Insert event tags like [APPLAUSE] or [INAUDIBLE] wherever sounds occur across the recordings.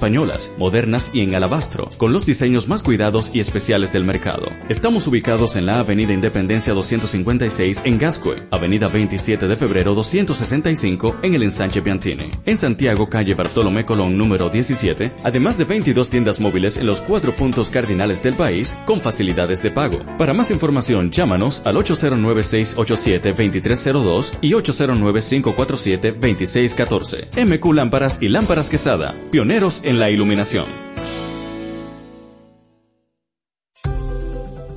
españolas, modernas y en alabastro, con los diseños más cuidados y especiales del mercado. Estamos ubicados en la Avenida Independencia 256 en Gascue, Avenida 27 de Febrero 265 en el Ensanche Piantini. En Santiago, calle Bartolomé Colón número 17, además de 22 tiendas móviles en los cuatro puntos cardinales del país con facilidades de pago. Para más información, llámanos al 809-687-2302 y 809-547-2614. MQ Lámparas y Lámparas Quesada, pioneros en la iluminación.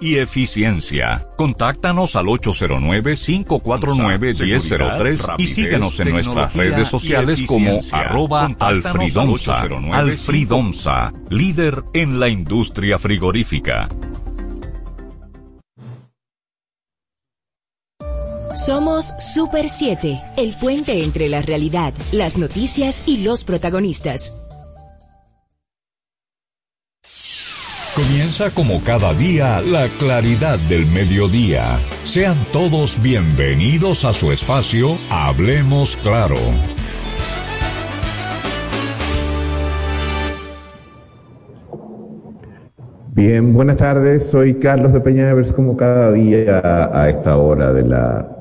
y eficiencia. Contáctanos al 809-549-1003 y síguenos en nuestras redes sociales como arroba alfridomsa. Alfridomsa, líder en la industria frigorífica. Somos Super 7, el puente entre la realidad, las noticias y los protagonistas. Comienza como cada día la claridad del mediodía. Sean todos bienvenidos a su espacio Hablemos Claro. Bien, buenas tardes. Soy Carlos de Peñavers como cada día a, esta hora de la,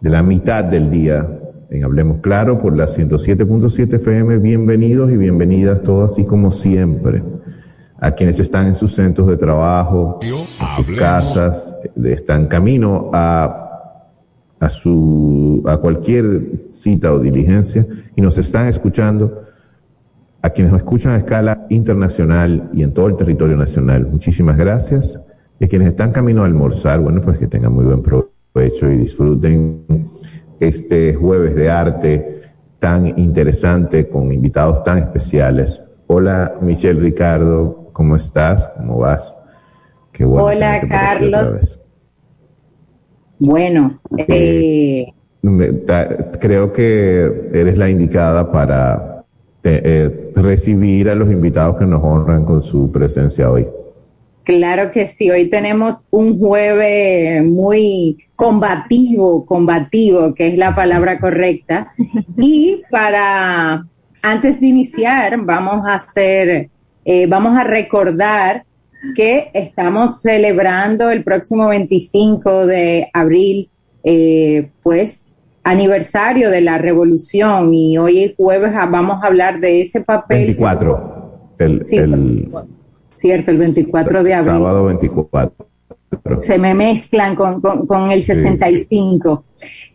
de la mitad del día en Hablemos Claro por la 107.7 FM. Bienvenidos y bienvenidas todos, así como siempre a quienes están en sus centros de trabajo, en sus casas, están camino a, a, su, a cualquier cita o diligencia y nos están escuchando, a quienes nos escuchan a escala internacional y en todo el territorio nacional. Muchísimas gracias. Y a quienes están camino a almorzar, bueno, pues que tengan muy buen provecho y disfruten este jueves de arte tan interesante con invitados tan especiales. Hola Michelle Ricardo, ¿Cómo estás? ¿Cómo vas? Qué bueno Hola, Carlos. Bueno, eh, creo que eres la indicada para eh, recibir a los invitados que nos honran con su presencia hoy. Claro que sí, hoy tenemos un jueves muy combativo, combativo, que es la palabra correcta. [LAUGHS] Y para, antes de iniciar, vamos a hacer eh, vamos a recordar que estamos celebrando el próximo 25 de abril, eh, pues, aniversario de la revolución y hoy jueves vamos a hablar de ese papel. 24. El, sí, cierto, el 24 de abril. Sábado 24. Se me mezclan con, con, el 65.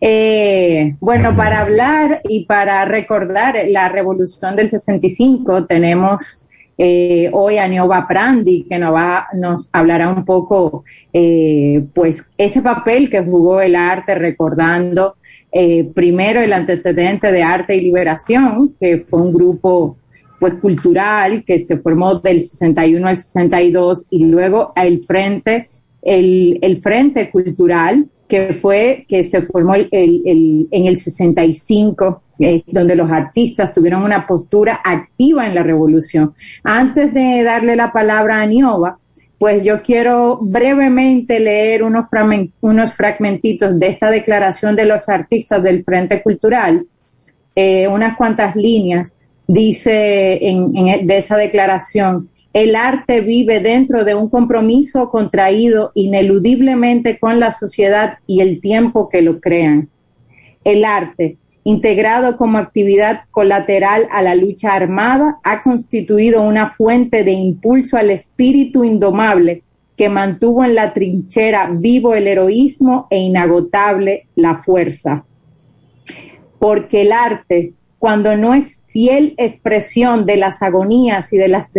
Eh, bueno, para hablar y para recordar la revolución del 65 tenemos eh, hoy a Nioba Prandi, que nos, va, nos hablará un poco, eh, pues, ese papel que jugó el arte recordando eh, primero el antecedente de Arte y Liberación, que fue un grupo pues cultural que se formó del 61 al 62 y luego el frente el, el frente cultural que fue que se formó el, el, en el 65 eh, donde los artistas tuvieron una postura activa en la revolución. Antes de darle la palabra a Niova, pues yo quiero brevemente leer unos, unos fragmentitos de esta declaración de los artistas del Frente Cultural, eh, unas cuantas líneas, dice en, en, de esa declaración, el arte vive dentro de un compromiso contraído ineludiblemente con la sociedad y el tiempo que lo crean. El arte, integrado como actividad colateral a la lucha armada, ha constituido una fuente de impulso al espíritu indomable que mantuvo en la trinchera vivo el heroísmo e inagotable la fuerza. Porque el arte, cuando no es fiel expresión de las agonías y de las,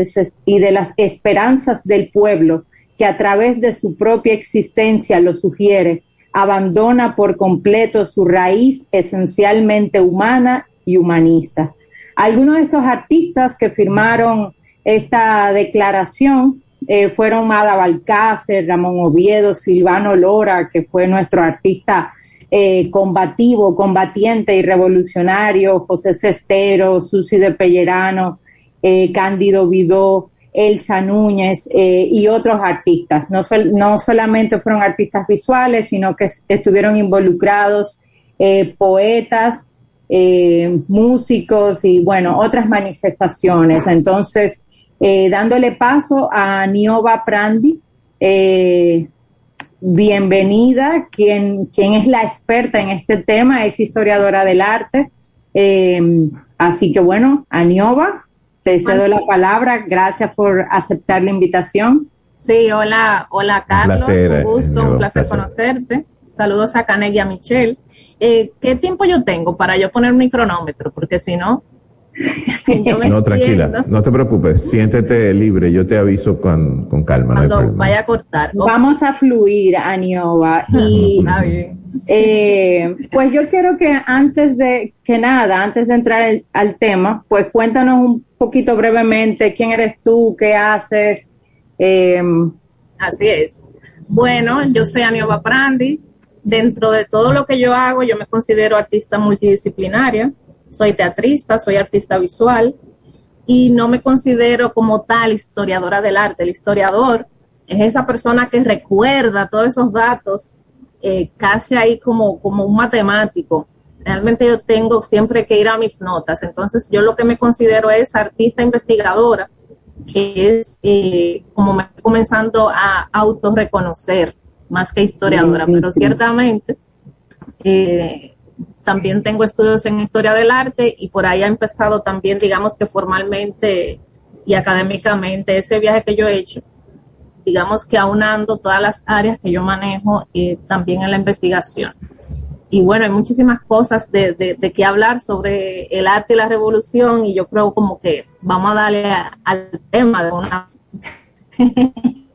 y de las esperanzas del pueblo, que a través de su propia existencia lo sugiere, abandona por completo su raíz esencialmente humana y humanista. algunos de estos artistas que firmaron esta declaración eh, fueron Mada Balcácer, Ramón Oviedo, Silvano Lora, que fue nuestro artista eh, combativo, combatiente y revolucionario, José Cestero, Susi de Pellerano, eh, Cándido Vidó, Elsa Núñez y otros artistas. No, no solamente fueron artistas visuales, sino que estuvieron involucrados poetas, músicos y bueno, otras manifestaciones. Entonces, eh, dándole paso a Nioba Prandi. Eh, bienvenida, quien, quien es la experta en este tema, es historiadora del arte. Eh, así que bueno, Nioba, te cedo la palabra. Gracias por aceptar la invitación. Sí, hola, hola Carlos, un gusto, un placer, conocerte. Saludos a Canek y a Michelle. ¿Qué tiempo yo tengo para yo poner mi cronómetro? Porque si no, [LAUGHS] no, tranquila, no te preocupes, siéntete libre, yo te aviso con, calma. Cuando vaya a cortar. Vamos a fluir, Aniova. Y, eh, pues yo quiero que antes de que nada, antes de entrar al tema, pues cuéntanos un poquito brevemente quién eres tú, qué haces. Eh, Así es. Bueno, yo soy Aniova Prandi. Dentro de todo lo que yo hago, yo me considero artista multidisciplinaria soy teatrista, soy artista visual y no me considero como tal historiadora del arte. El historiador es esa persona que recuerda todos esos datos eh, casi ahí como, como un matemático. Realmente yo tengo siempre que ir a mis notas. Entonces yo lo que me considero es artista investigadora, que es eh, como me estoy comenzando a autorreconocer más que historiadora, pero ciertamente eh, también tengo estudios en historia del arte y por ahí ha empezado también, digamos que formalmente y académicamente ese viaje que yo he hecho, digamos que aunando todas las áreas que yo manejo y también en la investigación. Y bueno, hay muchísimas cosas de, de, que hablar sobre el arte y la revolución y yo creo como que vamos a darle al tema de una [LAUGHS]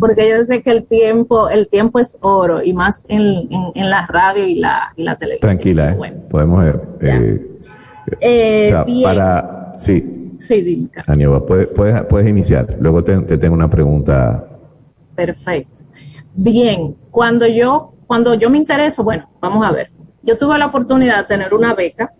porque yo sé que el tiempo, el tiempo es oro y más en, en, la radio y la, y la televisión. Tranquila, ¿eh? podemos ver. Eh, eh, para, sí. Sí, dime. puedes, puedes, iniciar. Luego te, tengo una pregunta. Perfecto. Bien, cuando yo, cuando yo me intereso, bueno, vamos a ver. Yo tuve la oportunidad de tener una beca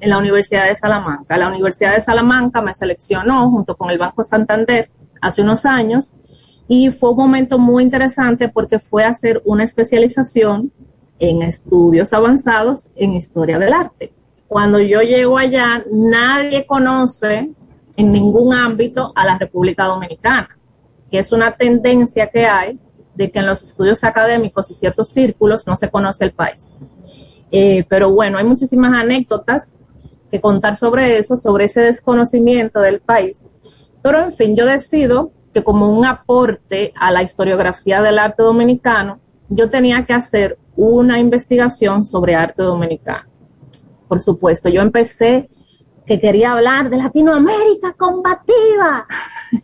en la Universidad de Salamanca. La Universidad de Salamanca me seleccionó junto con el Banco Santander hace unos años y fue un momento muy interesante porque fue hacer una especialización en estudios avanzados en historia del arte. Cuando yo llego allá, nadie conoce en ningún ámbito a la República Dominicana, que es una tendencia que hay de que en los estudios académicos y ciertos círculos no se conoce el país. Eh, pero bueno, hay muchísimas anécdotas que contar sobre eso, sobre ese desconocimiento del país. Pero en fin, yo decido que como un aporte a la historiografía del arte dominicano, yo tenía que hacer una investigación sobre arte dominicano. Por supuesto, yo empecé que quería hablar de Latinoamérica combativa.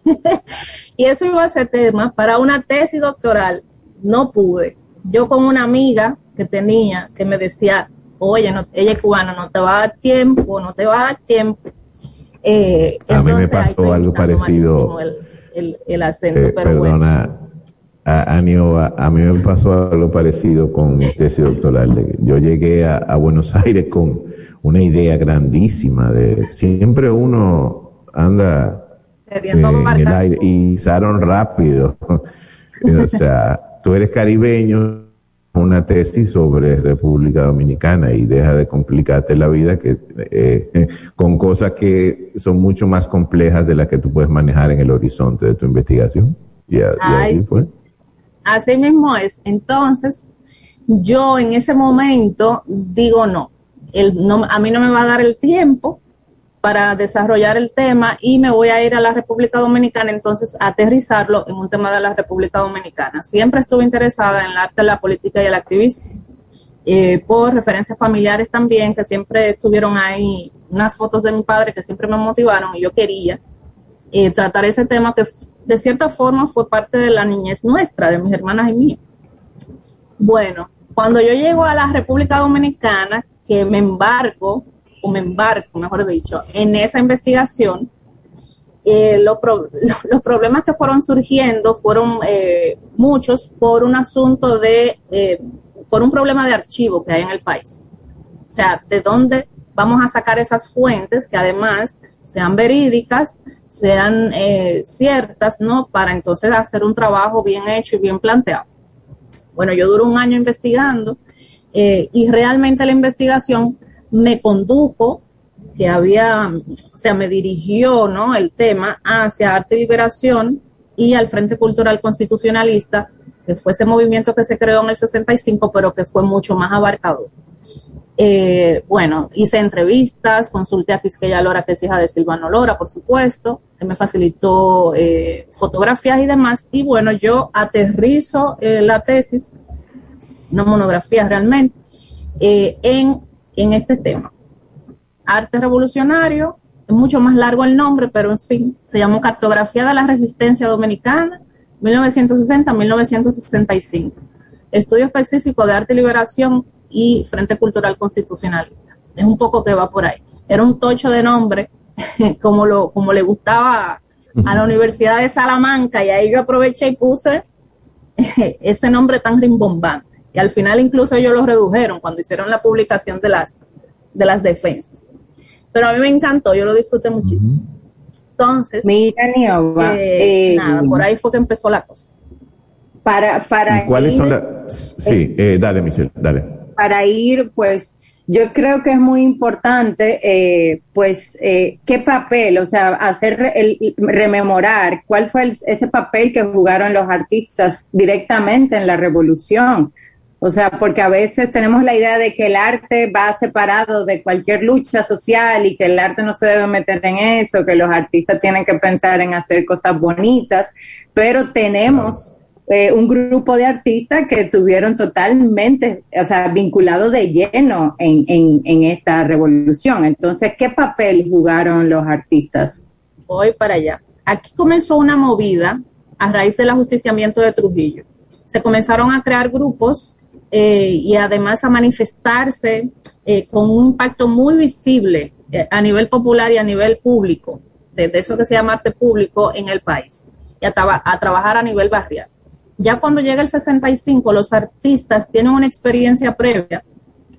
[LAUGHS] y eso iba a ser tema para una tesis doctoral. No pude. Yo con una amiga que tenía que me decía, oye, ella es cubana, no te va a dar tiempo, no te va a dar tiempo. Eh, a mí me pasó algo parecido el, acento, eh, pero perdona, A, a, mí me pasó algo parecido con mi tesis doctoral. Yo llegué a, Buenos Aires con una idea grandísima de siempre uno anda eh, en el aire y salieron rápido. [LAUGHS] o sea, tú eres caribeño, una tesis sobre República Dominicana y deja de complicarte la vida que eh, [LAUGHS] con cosas que son mucho más complejas de las que tú puedes manejar en el horizonte de tu investigación. Y, así fue. Así mismo es. Entonces, yo en ese momento digo no, el, no, a mí no me va a dar el tiempo para desarrollar el tema y me voy a ir a la República Dominicana entonces aterrizarlo en un tema de la República Dominicana. Siempre estuve interesada en el arte, la política y el activismo, eh, por referencias familiares también, que siempre estuvieron ahí unas fotos de mi padre que siempre me motivaron y yo quería eh, tratar ese tema que de cierta forma fue parte de la niñez nuestra, de mis hermanas y mía. Bueno, cuando yo llego a la República Dominicana, que me embarco o me embarco, mejor dicho, en esa investigación, eh, [LAUGHS] los problemas que fueron surgiendo fueron eh, muchos por un asunto de, eh, por un problema de archivo que hay en el país. O sea, de dónde vamos a sacar esas fuentes que además sean verídicas, sean ciertas, ¿no? Para entonces hacer un trabajo bien hecho y bien planteado. Bueno, yo duré un año investigando y realmente la investigación me condujo que había, o sea, me dirigió, ¿no? El tema hacia Arte y Liberación y al Frente Cultural Constitucionalista, que fue ese movimiento que se creó en el 65, pero que fue mucho más abarcador. Eh, bueno, hice entrevistas, consulté a Quisqueya Lora, que es hija de Silvano Lora, por supuesto, que me facilitó eh, fotografías y demás. Y bueno, yo aterrizo eh, la tesis, no monografía realmente, en, en este tema arte revolucionario, es mucho más largo el nombre, pero en fin, se llamó Cartografía de la Resistencia Dominicana, 1960-1965. Estudio específico de arte y liberación y Frente Cultural Constitucionalista. Es un poco que va por ahí. Era un tocho de nombre, [LAUGHS] como, lo, como le gustaba a la Universidad de Salamanca, y ahí yo aproveché y puse [LAUGHS] ese nombre tan rimbombante. Y al final incluso ellos lo redujeron cuando hicieron la publicación de las, de las defensas. Pero a mí me encantó, yo lo disfruté muchísimo. Entonces, Mira, eh, eh, nada, por ahí fue que empezó la cosa. Para, para ¿Cuáles son las...? Sí, eh, dale, Michelle, dale. Para ir, pues, yo creo que es muy importante, pues, qué papel, o sea, hacer el, rememorar cuál fue ese papel que jugaron los artistas directamente en la revolución. O sea, porque a veces tenemos la idea de que el arte va separado de cualquier lucha social y que el arte no se debe meter en eso, que los artistas tienen que pensar en hacer cosas bonitas, pero tenemos eh, un grupo de artistas que estuvieron totalmente, o sea, vinculados de lleno en, en, en esta revolución. Entonces, ¿qué papel jugaron los artistas? Voy para allá. Aquí comenzó una movida a raíz del ajusticiamiento de Trujillo. Se comenzaron a crear grupos eh, y además a manifestarse eh, con un impacto muy visible eh, a nivel popular y a nivel público, de, eso que se llama arte público en el país, y a trabajar a nivel barrial. Ya cuando llega el 65, los artistas tienen una experiencia previa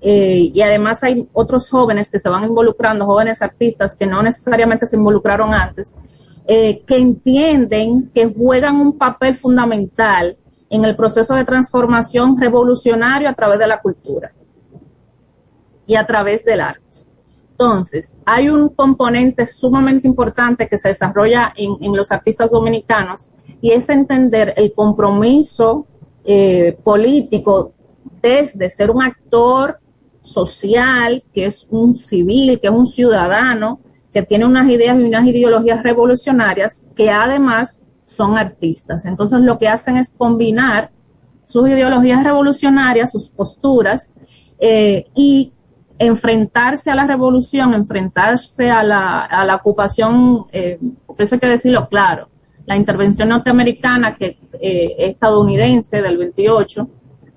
y además hay otros jóvenes que se van involucrando, jóvenes artistas que no necesariamente se involucraron antes, que entienden que juegan un papel fundamental en el proceso de transformación revolucionario a través de la cultura y a través del arte. Entonces, hay un componente sumamente importante que se desarrolla en, los artistas dominicanos y es entender el compromiso eh, político desde ser un actor social, que es un civil, que es un ciudadano, que tiene unas ideas y unas ideologías revolucionarias, que además son artistas. Entonces lo que hacen es combinar sus ideologías revolucionarias, sus posturas, eh, y enfrentarse a la revolución, enfrentarse a la, a la ocupación, eh, eso hay que decirlo claro, la intervención norteamericana que eh, estadounidense del 28,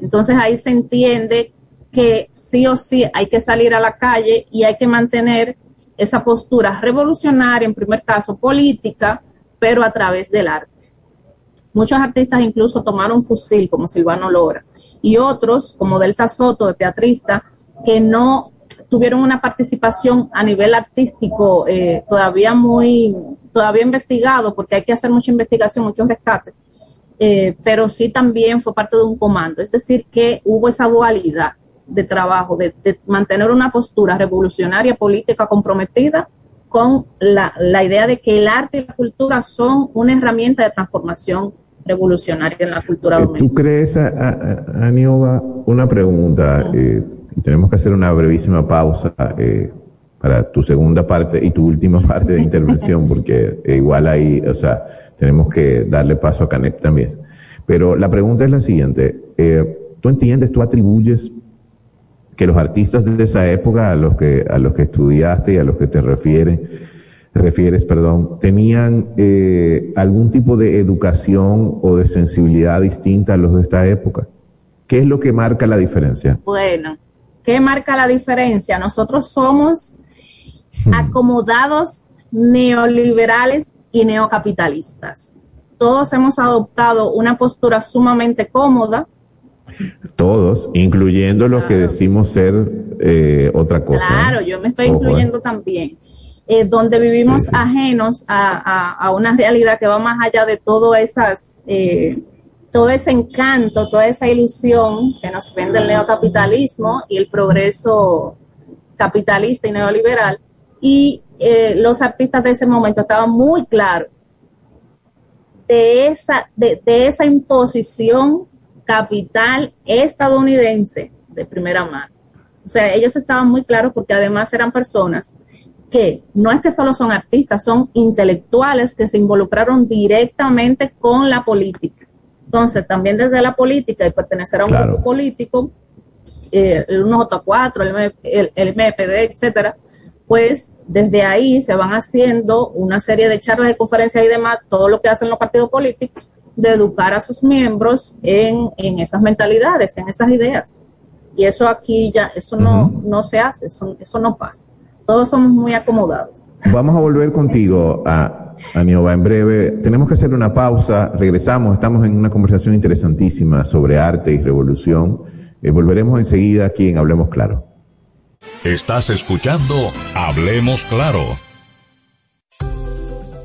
entonces ahí se entiende que sí o sí hay que salir a la calle y hay que mantener esa postura revolucionaria, en primer caso política, pero a través del arte. Muchos artistas incluso tomaron fusil, como Silvano Lora, y otros, como Delta Soto, de teatrista, que no tuvieron una participación a nivel artístico eh, todavía muy, todavía investigado, porque hay que hacer mucha investigación, mucho rescate, eh, pero sí también fue parte de un comando. Es decir, que hubo esa dualidad de trabajo, de mantener una postura revolucionaria, política comprometida, con la, la, idea de que el arte y la cultura son una herramienta de transformación revolucionaria en la cultura dominicana. ¿Tú crees, Anioba, una pregunta? Eh, tenemos que hacer una brevísima pausa eh, para tu segunda parte y tu última parte de intervención, [LAUGHS] porque igual ahí, o sea, tenemos que darle paso a Canet también. Pero la pregunta es la siguiente. Eh, ¿Tú entiendes, tú atribuyes que los artistas de esa época a los que, a los que estudiaste y a los que te refieres, refieres, perdón, tenían eh, algún tipo de educación o de sensibilidad distinta a los de esta época? ¿Qué es lo que marca la diferencia? Bueno, ¿qué marca la diferencia? Nosotros somos hmm. acomodados neoliberales y neocapitalistas. Todos hemos adoptado una postura sumamente cómoda. Todos, incluyendo los que decimos ser eh, otra cosa. Claro, yo me estoy incluyendo también. Eh, donde vivimos ajenos a, una realidad que va más allá de todo esas, eh, todo ese encanto, toda esa ilusión que nos vende el neocapitalismo y el progreso capitalista y neoliberal. Y eh, los artistas de ese momento estaban muy claros de esa, de, de esa imposición capital estadounidense de primera mano. O sea, ellos estaban muy claros porque además eran personas que no es que solo son artistas, son intelectuales que se involucraron directamente con la política. Entonces, también desde la política y pertenecer a un grupo político, eh, el 1J4, el, el, MPD, etcétera, pues desde ahí se van haciendo una serie de charlas, de conferencias y demás, todo lo que hacen los partidos políticos, de educar a sus miembros en, esas mentalidades, en esas ideas. Y eso aquí ya, eso no, no se hace, eso, eso no pasa todos somos muy acomodados. Vamos a volver contigo a, a en breve. Tenemos que hacer una pausa, regresamos, estamos en una conversación interesantísima sobre arte y revolución. Eh, volveremos enseguida aquí en Hablemos Claro. Estás escuchando Hablemos Claro.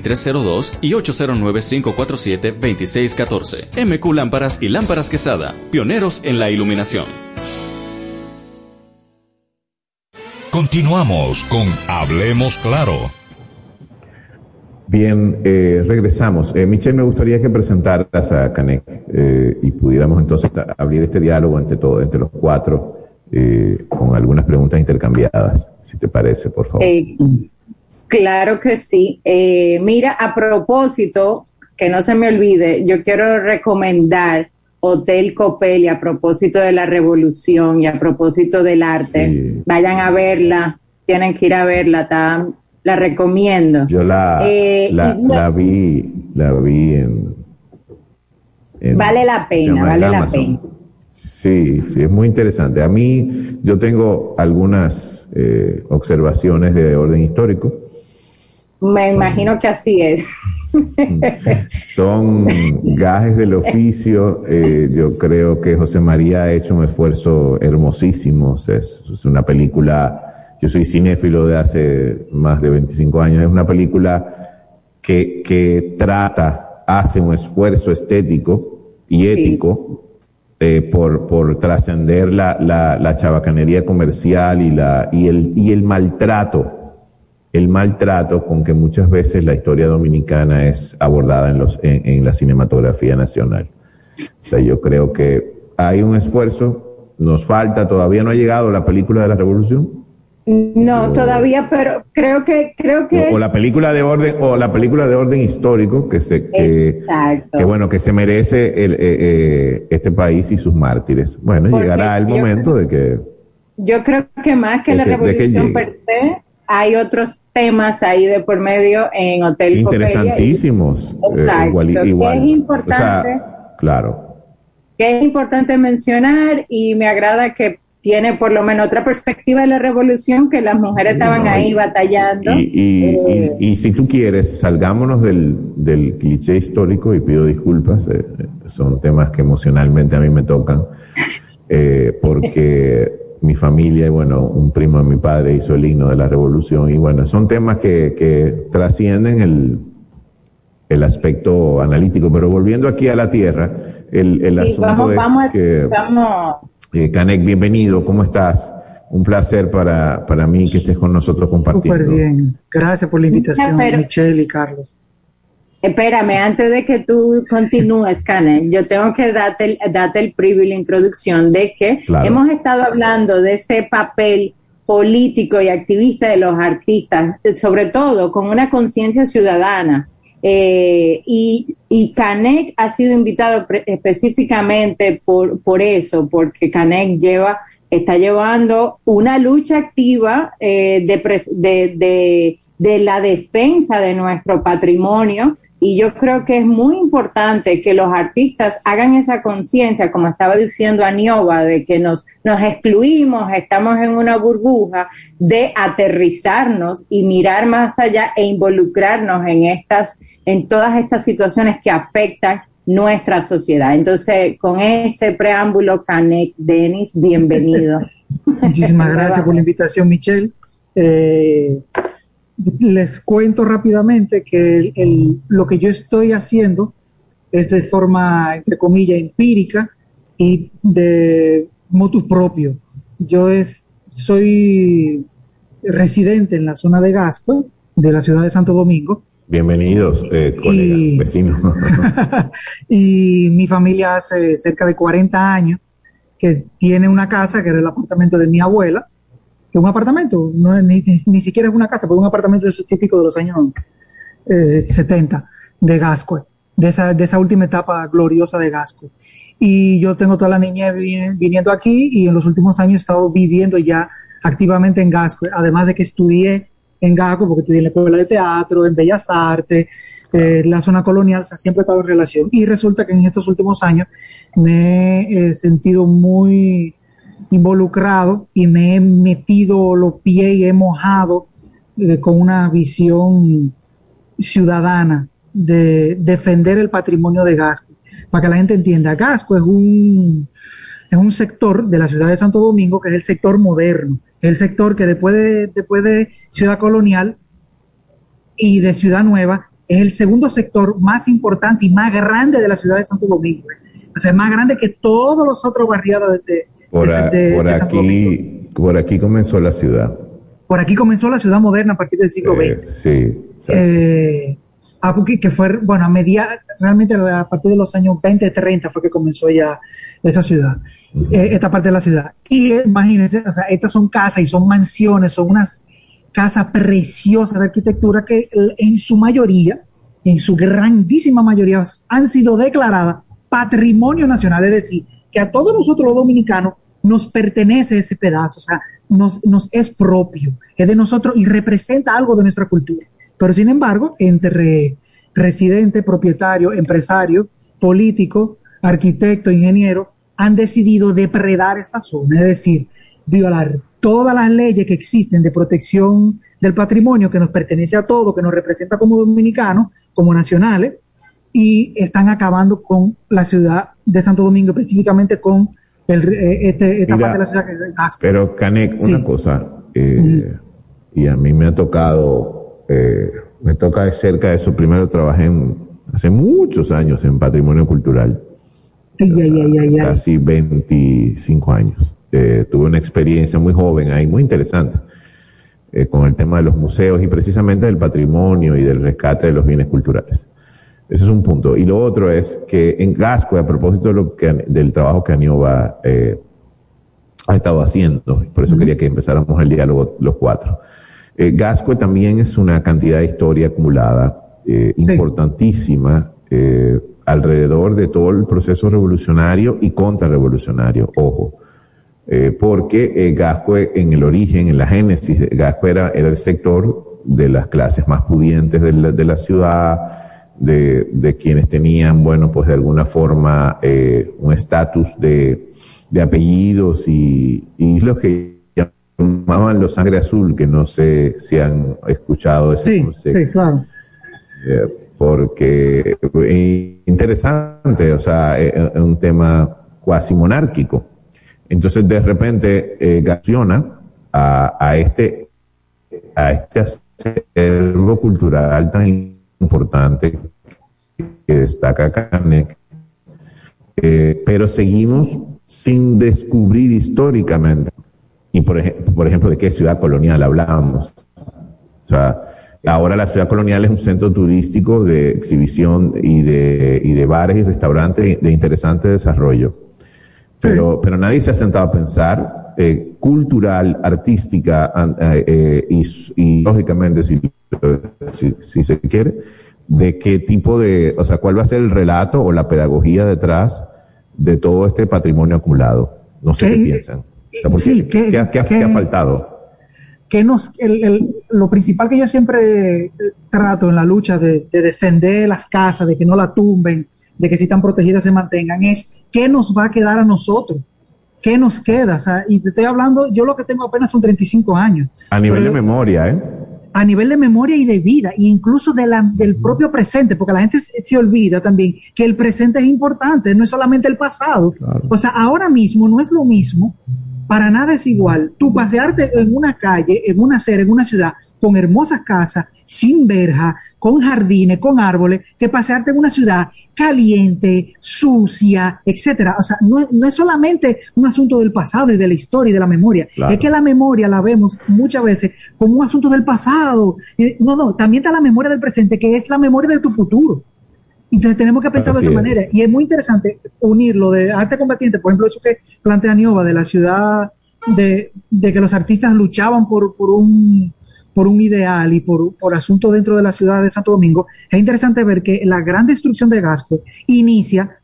2302 y 809-547-2614. MQ Lámparas y Lámparas Quesada, pioneros en la iluminación. Continuamos con Hablemos Claro. Bien, eh, regresamos. Eh, Michelle, me gustaría que presentaras a Canek eh, y pudiéramos entonces abrir este diálogo entre, todo, entre los cuatro con algunas preguntas intercambiadas, si te parece, por favor. Claro que sí. Eh, mira, a propósito, que no se me olvide, yo quiero recomendar Hotel Copel y a propósito de la revolución y a propósito del arte. Vayan a verla, tienen que ir a verla, la recomiendo. Yo la, eh, la, vi, la vi en, vale la pena, vale la pena. Sí, sí, es muy interesante. A mí, yo tengo algunas eh, observaciones de orden histórico me imagino que así es. [LAUGHS] Son gajes del oficio. Eh, yo creo que José María ha hecho un esfuerzo hermosísimo. es, una película, yo soy cinéfilo de hace más de 25 años, es una película que, que trata, hace un esfuerzo estético y ético eh, por, por trascender la, la, la, chabacanería comercial y, la, y, el, y el maltrato el maltrato con que muchas veces la historia dominicana es abordada en, los, en, la cinematografía nacional. O sea, yo creo que hay un esfuerzo, nos falta, todavía no ha llegado la película de la revolución. No, todavía, pero creo que creo que o, la película de orden o la película de orden histórico que se que, que bueno que se merece el, eh, eh, este país y sus mártires. Bueno, llegará el momento de que yo creo que más que la revolución per se hay otros temas ahí de por medio en Hotel Interesantísimos. Eh, Exacto. igual, es importante. claro. Que es importante mencionar y me agrada que tiene por lo menos otra perspectiva de la revolución que las mujeres estaban ahí batallando. Eh, y, si tú quieres, salgámonos del, del cliché histórico y pido disculpas, eh, son temas que emocionalmente a mí me tocan, eh, porque mi familia y bueno, un primo de mi padre hizo el himno de la revolución y bueno, son temas que, que trascienden el, el aspecto analítico, pero volviendo aquí a la tierra, el, el asunto es que... Eh, Canek, bienvenido, ¿cómo estás? Un placer para, para mí que estés con nosotros compartiendo. Súper bien, gracias por la invitación, Michelle y Carlos. Espérame, antes de que tú continúes, Canek, yo tengo que darte, date el preview la introducción de que hemos estado hablando de ese papel político y activista de los artistas, sobre todo con una conciencia ciudadana. Eh, y, y Canek ha sido invitado específicamente por, por eso, porque Canek lleva, está llevando una lucha activa eh, de, de, de, de, la defensa de nuestro patrimonio. Y yo creo que es muy importante que los artistas hagan esa conciencia, como estaba diciendo Anioba, de que nos, nos excluimos, estamos en una burbuja, de aterrizarnos y mirar más allá e involucrarnos en estas en todas estas situaciones que afectan nuestra sociedad. Entonces, con ese preámbulo, Canek Denis, bienvenido. [LAUGHS] Muchísimas [LAUGHS] gracias por la invitación, Michelle. Eh, les cuento rápidamente que lo que yo estoy haciendo es de forma, entre comillas, empírica y de motus propio. Yo es, soy residente en la zona de Gasco, de la ciudad de Santo Domingo, Bienvenidos, eh, colegas, vecinos. [LAUGHS] y mi familia hace cerca de 40 años que tiene una casa que era el apartamento de mi abuela, que es un apartamento, no, ni, ni, siquiera es una casa, pero un apartamento de esos típicos de los años 70 eh, de Gascue, de esa, de esa última etapa gloriosa de Gascue. Y yo tengo toda la niñez viniendo aquí y en los últimos años he estado viviendo ya activamente en Gascue, además de que estudié en GACO, porque estudié en la escuela de teatro, en Bellas Artes, eh, la zona colonial, o sea, siempre estado en relación. Y resulta que en estos últimos años me he sentido muy involucrado y me he metido los pies y he mojado eh, con una visión ciudadana de defender el patrimonio de Gasco. Para que la gente entienda, Gasco es un, es un sector de la ciudad de Santo Domingo que es el sector moderno el sector que después de, después de Ciudad Colonial y de Ciudad Nueva es el segundo sector más importante y más grande de la ciudad de Santo Domingo. O sea, es más grande que todos los otros barriados de, por, aquí, Por aquí comenzó la ciudad. Por aquí comenzó la ciudad moderna a partir del siglo XX. Eh, sí. Eh, que fue, bueno, a media, realmente a partir de los años 20, 30 fue que comenzó ya esa ciudad, eh, esta parte de la ciudad. Y imagínense, o sea, estas son casas y son mansiones, son unas casas preciosas de arquitectura que en su mayoría, en su grandísima mayoría, han sido declaradas patrimonio nacional, es decir, que a todos nosotros los dominicanos nos pertenece ese pedazo, o sea, nos, nos es propio, es de nosotros y representa algo de nuestra cultura. Pero sin embargo, entre residente, propietario, empresario, político, arquitecto, ingeniero, han decidido depredar esta zona, es decir, violar todas las leyes que existen de protección del patrimonio que nos pertenece a todos, que nos representa como dominicanos, como nacionales, y están acabando con la ciudad de Santo Domingo, específicamente con el, eh, este, esta parte de la ciudad que Pero, Canek, una cosa, eh, y a mí me ha tocado eh, me toca de cerca de eso. Primero trabajé hace muchos años en patrimonio cultural. casi 25 años. Eh, tuve una experiencia muy joven ahí, muy interesante, eh, con el tema de los museos y precisamente del patrimonio y del rescate de los bienes culturales. Ese es un punto. Y lo otro es que en Gasco, a propósito de lo que, del trabajo que Anioba ha estado haciendo, por eso quería que empezáramos el diálogo los cuatro. Eh, Gasco también es una cantidad de historia acumulada eh, importantísima eh, alrededor de todo el proceso revolucionario y contrarrevolucionario, ojo. porque Gasco en el origen, en la génesis, Gasco era, el sector de las clases más pudientes de la, ciudad, de, quienes tenían, bueno, pues de alguna forma un estatus de de apellidos y, y los que llamaban los sangre azul, que no sé si han escuchado ese Sí, concepto. sí, claro. Eh, porque eh, interesante, o sea, es es un tema cuasi monárquico. Entonces, de repente, eh, gaciona a, a este a este acervo cultural tan importante que destaca Canek, eh, pero seguimos sin descubrir históricamente. Y por, ej- por ejemplo, ¿de qué ciudad colonial hablábamos? O sea, ahora la ciudad colonial es un centro turístico de exhibición y de, y de bares y restaurantes de interesante desarrollo. Pero, pero nadie se ha sentado a pensar eh, cultural, artística eh, eh, y lógicamente, si, si, si se quiere, de qué tipo de, o sea, cuál va a ser el relato o la pedagogía detrás de todo este patrimonio acumulado. No sé qué, ¿Qué- piensan. O sea, ¿por sí, qué, ¿qué- qué ha- faltado? que nos, el, el- lo principal que yo siempre eh, trato en la lucha de, de defender las casas, de que no la tumben, de que si están protegidas se mantengan, es qué nos va a quedar a nosotros, qué nos queda. O sea, y te estoy hablando, yo lo que tengo apenas son 35 años. A nivel Pero- de memoria, ¿eh? A nivel de memoria y de vida, e incluso de la, del propio presente, porque la gente se, se olvida también que el presente es importante, no es solamente el pasado. Claro. O sea, ahora mismo no es lo mismo, para nada es igual, tú pasearte en una calle, en una acera, en una ciudad, con hermosas casas, sin verja, con jardines, con árboles, que pasearte en una ciudad caliente, sucia, etcétera. O sea, no, no es solamente un asunto del pasado y de la historia y de la memoria, Claro. es que la memoria la vemos muchas veces como un asunto del pasado. Eh, No, no, también está la memoria del presente, que es la memoria de tu futuro. Entonces tenemos que pensarlo de esa es. manera. Y es muy interesante unirlo de arte combatiente, por ejemplo, eso que plantea Nioba de la ciudad, de, de que los artistas luchaban por, por un por un ideal y por, por asunto dentro de la ciudad de Santo Domingo, es interesante ver que la gran destrucción de Gasco inicia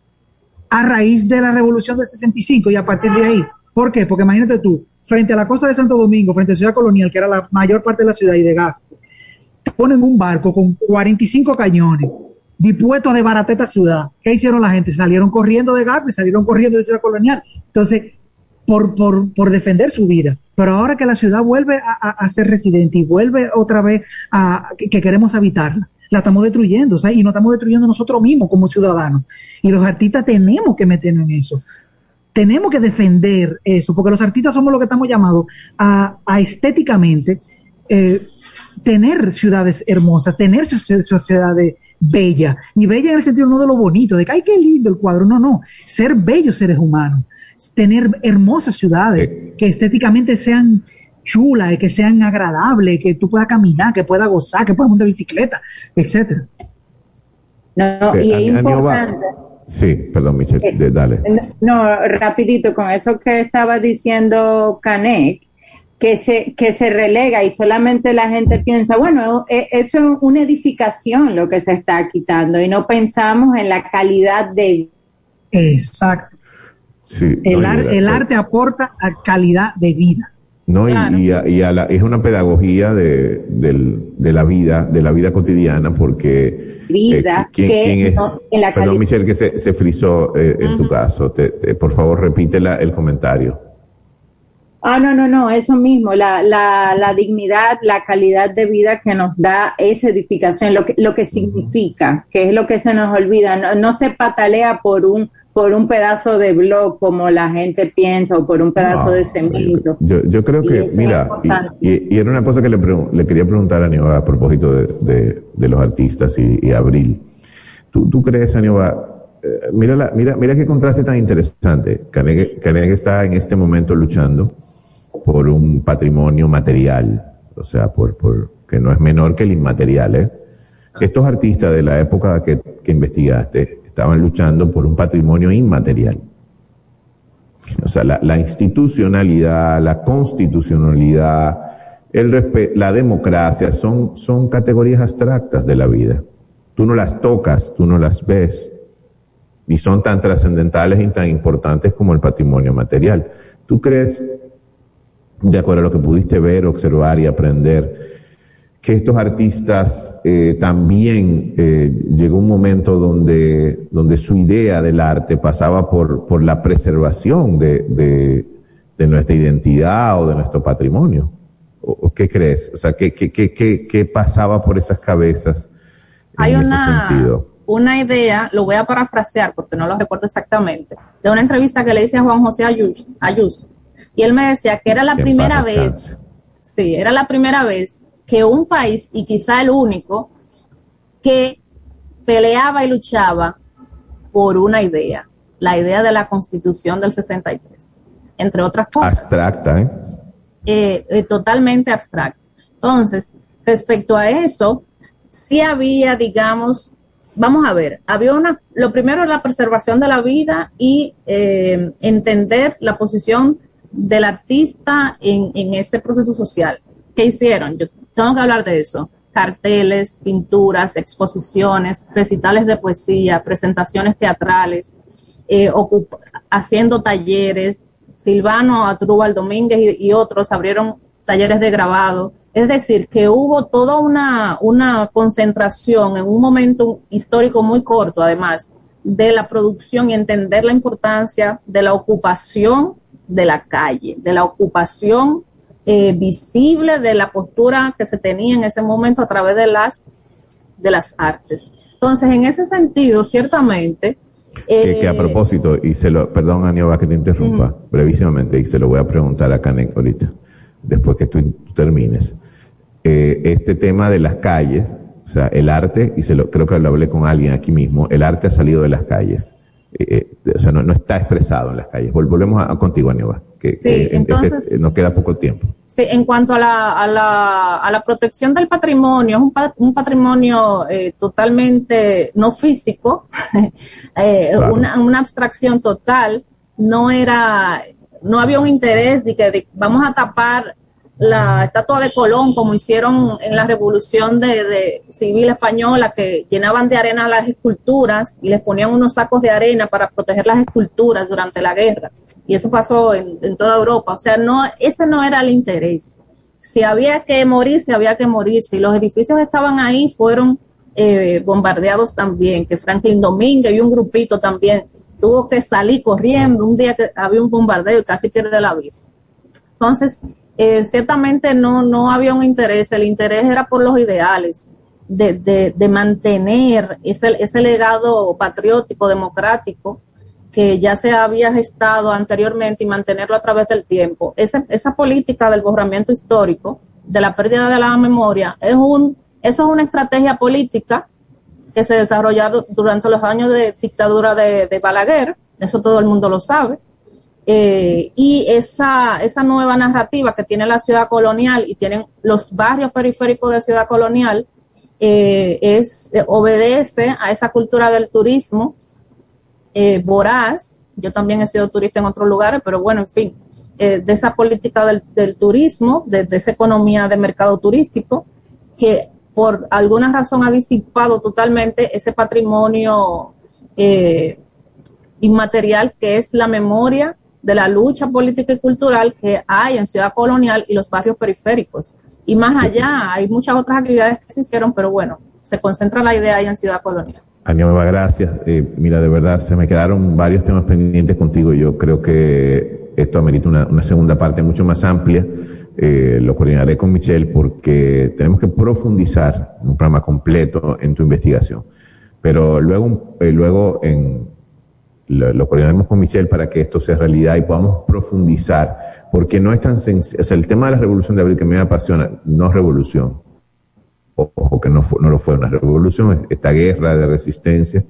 a raíz de la revolución del 65 y a partir de ahí. ¿Por qué? Porque imagínate tú, frente a la costa de Santo Domingo, frente a la ciudad colonial, que era la mayor parte de la ciudad y de Gasco, te ponen un barco con 45 cañones dispuestos a desbaratar esta ciudad. ¿Qué hicieron la gente? Salieron corriendo de Gasco y salieron corriendo de ciudad colonial. Entonces, por, por, por defender su vida. Pero ahora que la ciudad vuelve a, a- ser residente y vuelve otra vez a que, que queremos habitarla, la estamos destruyendo, sea, y nos estamos destruyendo nosotros mismos como ciudadanos. Y los artistas tenemos que meternos en eso. Tenemos que defender eso, porque los artistas somos los que estamos llamados a, a estéticamente eh, tener ciudades hermosas, tener soci- sociedades bellas. Y bella en el sentido no de lo bonito, de que, ay, qué lindo el cuadro. No, no. Ser bellos seres humanos. Tener hermosas ciudades que estéticamente sean chulas, y que sean agradables, que tú puedas caminar, que puedas gozar, que puedas montar bicicleta, etcétera. No, Eh, y es importante. Sí, perdón, Michelle, Eh, de- dale. No, rapidito, con eso que estaba diciendo Canek, que se, que se relega y solamente la gente piensa, bueno, e- eso es una edificación lo que se está quitando y no pensamos en la calidad de Exacto. Sí, El, no, y ar- de- el arte aporta a calidad de vida. No, y- Claro. y, a- y a la- es una pedagogía de, del- de la vida, de la vida cotidiana, porque Vida, ¿quién, que quién es? no- en la Perdón, Michelle, que se, se frizó eh, en tu caso. Te- te- por favor, repite la- el comentario. Ah, no, no, no, eso mismo, la, la, la dignidad, la calidad de vida que nos da esa edificación, lo que, lo que significa, que es lo que se nos olvida, no, no se patalea por un, por un pedazo de blog como la gente piensa o por un pedazo No, de cemento. Yo, yo creo que, mira, y, y- y era una cosa que le, le quería preguntar a Aníbal a propósito de, de- de los artistas y, y Abril. ¿Tú, tú crees, Aníbal? eh, mira, la- mira, mira qué contraste tan interesante. Canegue, Canegue está en este momento luchando por un patrimonio material, o sea, por, por que no es menor que el inmaterial. ¿eh? Estos artistas de la época que, que investigaste estaban luchando por un patrimonio inmaterial. O sea, la, la institucionalidad, la constitucionalidad, el respe- la democracia son, son categorías abstractas de la vida. Tú no las tocas, tú no las ves. Y son tan trascendentales y tan importantes como el patrimonio material. ¿Tú crees, de acuerdo a lo que pudiste ver, observar y aprender, que estos artistas eh, también eh, llegó un momento donde, donde su idea del arte pasaba por, por la preservación de, de, de nuestra identidad o de nuestro patrimonio. ¿O, qué crees? O sea, ¿qué, qué, qué, qué, qué pasaba por esas cabezas en Hay ese una, sentido? una idea, lo voy a parafrasear porque no lo recuerdo exactamente, de una entrevista que le hice a Juan José Ayuso, Ayuso. Y él me decía que era la primera vez, sí, era la primera vez que un país, y quizá el único, que peleaba y luchaba por una idea, la idea de la constitución del 63, entre otras cosas Abstracta, ¿eh? eh, eh, totalmente abstracto. Entonces, respecto a eso, sí había, digamos, vamos a ver, había una, lo primero es la preservación de la vida y eh, entender la posición del artista en, en ese proceso social. ¿Qué hicieron? Yo tengo que hablar de eso. Carteles, pinturas, exposiciones, recitales de poesía, presentaciones teatrales, eh, haciendo talleres. Silvano, Atrúbal Domínguez y, y otros abrieron talleres de grabado. Es decir, que hubo toda una, una concentración en un momento histórico muy corto, además, de la producción y entender la importancia de la ocupación de la calle, de la ocupación eh, visible de la postura que se tenía en ese momento a través de las, de las artes. Entonces, en ese sentido, ciertamente... Que, que a eh, propósito, y se lo, perdón Aníbal que te interrumpa brevísimamente, y se lo voy a preguntar a Canek ahorita, después que tú, tú termines. Eh, este tema de las calles, o sea, el arte, y se lo, creo que lo hablé con alguien aquí mismo, el arte ha salido de las calles. Eh, eh, o sea, no, no está expresado en las calles. Vol- volvemos a, a contigo, Aníbal, que, Sí, que en- entonces- este- nos queda poco tiempo. Sí, en cuanto a la, a la, a la protección del patrimonio, es un, un patrimonio eh, totalmente no físico, [LAUGHS] eh, Claro. una, una abstracción total, no era, no había un interés de que de- vamos a tapar la estatua de Colón como hicieron en la revolución de, de civil española que llenaban de arena las esculturas y les ponían unos sacos de arena para proteger las esculturas durante la guerra y eso pasó en, en toda Europa. O sea, no, ese no era el interés. Si había que morir, si había que morir. Si los edificios estaban ahí, fueron eh, bombardeados también. Que Franklin Domínguez y un grupito también tuvo que salir corriendo un día que había un bombardeo y casi pierde la vida. Entonces, eh, ciertamente no, no había un interés. El interés era por los ideales. De, de, mantener ese, ese legado patriótico, democrático, que ya se había gestado anteriormente y mantenerlo a través del tiempo. Esa, esa política del borramiento histórico, de la pérdida de la memoria, es un, eso es una estrategia política que se desarrolló durante los años de dictadura de, de Balaguer, eso todo el mundo lo sabe. Eh, y esa, esa nueva narrativa que tiene la ciudad colonial y tienen los barrios periféricos de ciudad colonial, eh, es, eh, obedece a esa cultura del turismo voraz. Yo también he sido turista en otros lugares, pero bueno, en fin, de esa política del, turismo, de, de, esa economía de mercado turístico, que por alguna razón ha disipado totalmente ese patrimonio inmaterial que es la memoria de la lucha política y cultural que hay en Ciudad Colonial y los barrios periféricos. Y más allá, hay muchas otras actividades que se hicieron, pero bueno, se concentra la idea ahí en Ciudad Colonial. Aníbal, gracias. Eh, mira, de verdad, se me quedaron varios temas pendientes contigo. Yo creo que esto amerita una, una segunda parte mucho más amplia. Eh, lo coordinaré con Michelle porque tenemos que profundizar un programa completo en tu investigación. Pero luego, eh, luego en, lo, lo, coordinaremos con Michelle para que esto sea realidad y podamos profundizar, porque no es tan sencillo. O sea, el tema de la revolución de abril que me apasiona, no es revolución, ojo que no, fue, no lo fue una revolución, esta guerra de resistencia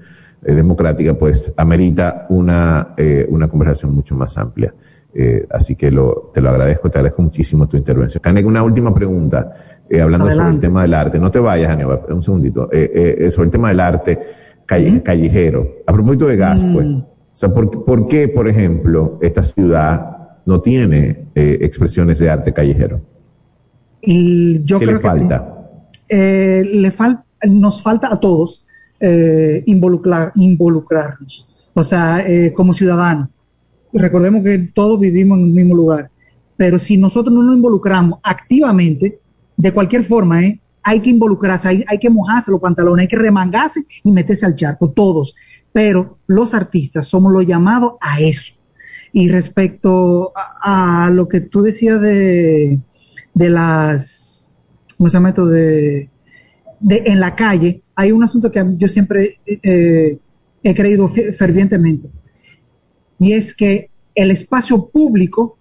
eh, democrática, pues amerita una, eh, una conversación mucho más amplia. Eh, así que lo, te lo agradezco, te agradezco muchísimo tu intervención. Canek, una última pregunta, eh, hablando Adelante. sobre el tema del arte. No te vayas, Aníbal, un segundito. Eh, sobre el tema del arte calle, ¿Mm? callejero. A propósito de Gascue, ¿Mm? o sea, ¿por, ¿por, qué, por ejemplo, esta ciudad no tiene eh, expresiones de arte callejero? Y yo ¿Qué creo le falta? Que, le fal nos falta a todos eh, involucrar, involucrarnos. O sea, eh, como ciudadanos. Recordemos que todos vivimos en el mismo lugar. Pero si nosotros no nos involucramos activamente, de cualquier forma, ¿eh? Hay que involucrarse, hay, hay que mojarse los pantalones, hay que remangarse y meterse al charco, todos. Pero los artistas somos los llamados a eso. Y respecto a, lo que tú decías de, de las, ¿cómo se llama esto? De, de, en la calle, hay un asunto que yo siempre eh, he creído fervientemente. Y es que el espacio público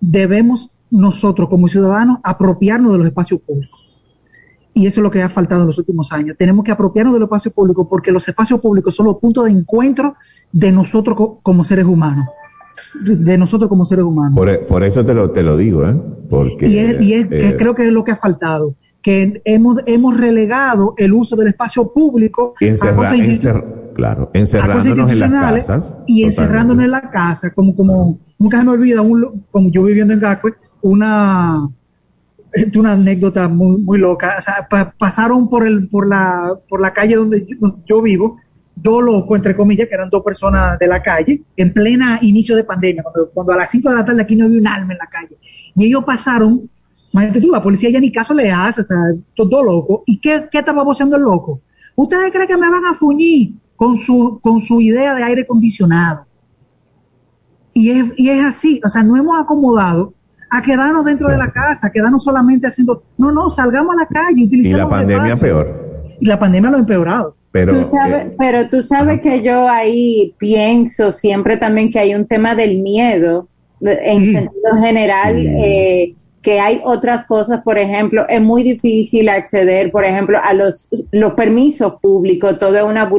debemos nosotros como ciudadanos apropiarnos de los espacios públicos. Y eso es lo que ha faltado en los últimos años. Tenemos que apropiarnos de los espacios públicos porque los espacios públicos son los puntos de encuentro de nosotros como seres humanos. De nosotros como seres humanos. Por, eso te lo, te lo digo, ¿eh? Porque, y, eh, creo que es lo que ha faltado. Que hemos, hemos relegado el uso del espacio público a cosas claro, encerrándonos en las casas. Y encerrándonos en la casa, como, como, nunca se me olvida, un, como yo viviendo en Gacue, una, una anécdota muy, muy loca. O sea, pasaron por, el, por, la, por la calle donde yo, vivo, dos locos, entre comillas, que eran dos personas de la calle, en plena inicio de pandemia, cuando, a las 5 de la tarde aquí no había un alma en la calle. Y ellos pasaron, imagínate tú, la policía ya ni caso le hace, o sea, todo loco. ¿Y qué, qué estaba voceando el loco? ¿Ustedes creen que me van a fuñir con su, con su idea de aire acondicionado? Y es, y es así, o sea, no hemos acomodado a quedarnos dentro de la casa, quedarnos solamente haciendo, no, no, salgamos a la calle, utilicemos Y la pandemia peor. Y la pandemia lo ha empeorado. Pero tú sabes, eh, pero tú sabes que yo ahí pienso siempre también que hay un tema del miedo, en sentido general, eh, que hay otras cosas, por ejemplo, es muy difícil acceder, por ejemplo, a los, los permisos públicos, toda una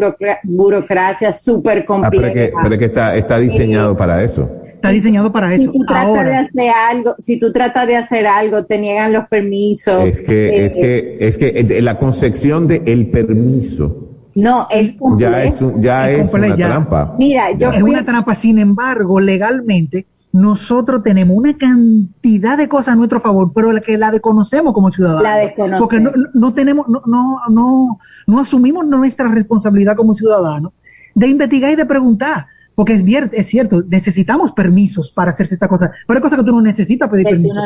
burocracia súper compleja. Ah, pero, que, está, está diseñado para eso está diseñado para eso. Si tú tratas de hacer algo, si tú tratas de hacer algo, te niegan los permisos. Es que, es que, es que la concepción de el permiso. No, es Ya es, ya es, una trampa. Mira, yo es una trampa. Sin embargo, legalmente, nosotros tenemos una cantidad de cosas a nuestro favor, pero la que la desconocemos como ciudadanos. La desconocemos. Porque no, no tenemos, no, no, no, no asumimos nuestra responsabilidad como ciudadanos de investigar y de preguntar. Porque es, es cierto, necesitamos permisos para hacerse esta cosa, pero hay cosas que tú no necesitas pedir permiso.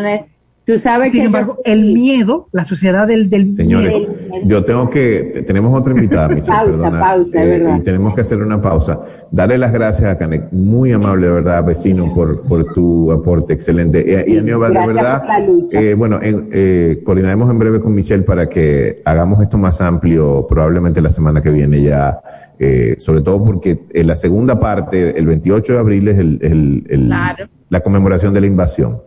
Tú sabes Sin embargo, el miedo, la sociedad del, del Señores, yo tengo que, tenemos otra invitada, [LAUGHS] pausa, pausa, eh, verdad. Y tenemos que hacer una pausa. Darle las gracias a Canek, muy amable, de verdad, vecino, por, por tu aporte excelente. Y, y de verdad, eh, bueno, eh, coordinaremos en breve con Michelle para que hagamos esto más amplio, probablemente la semana que viene ya eh, sobre todo porque en la segunda parte, el 28 de abril es el, la conmemoración de la invasión.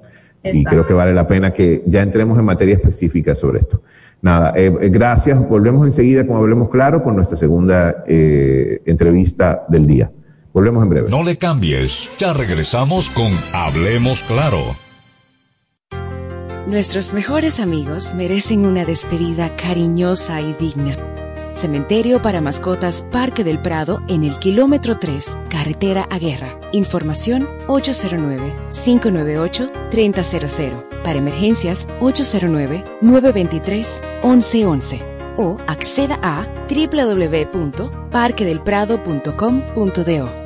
Y creo que vale la pena que ya entremos en materia específica sobre esto. Nada, eh, eh, gracias. Volvemos enseguida, como hablemos claro, con nuestra segunda entrevista del día. Volvemos en breve. No le cambies. Ya regresamos con Hablemos Claro. Nuestros mejores amigos merecen una despedida cariñosa y digna. Cementerio para Mascotas Parque del Prado en el kilómetro 3, carretera a Guerra. Información 809-598-3000. Para emergencias 809-923-1111. O acceda a www.parquedelprado.com.do.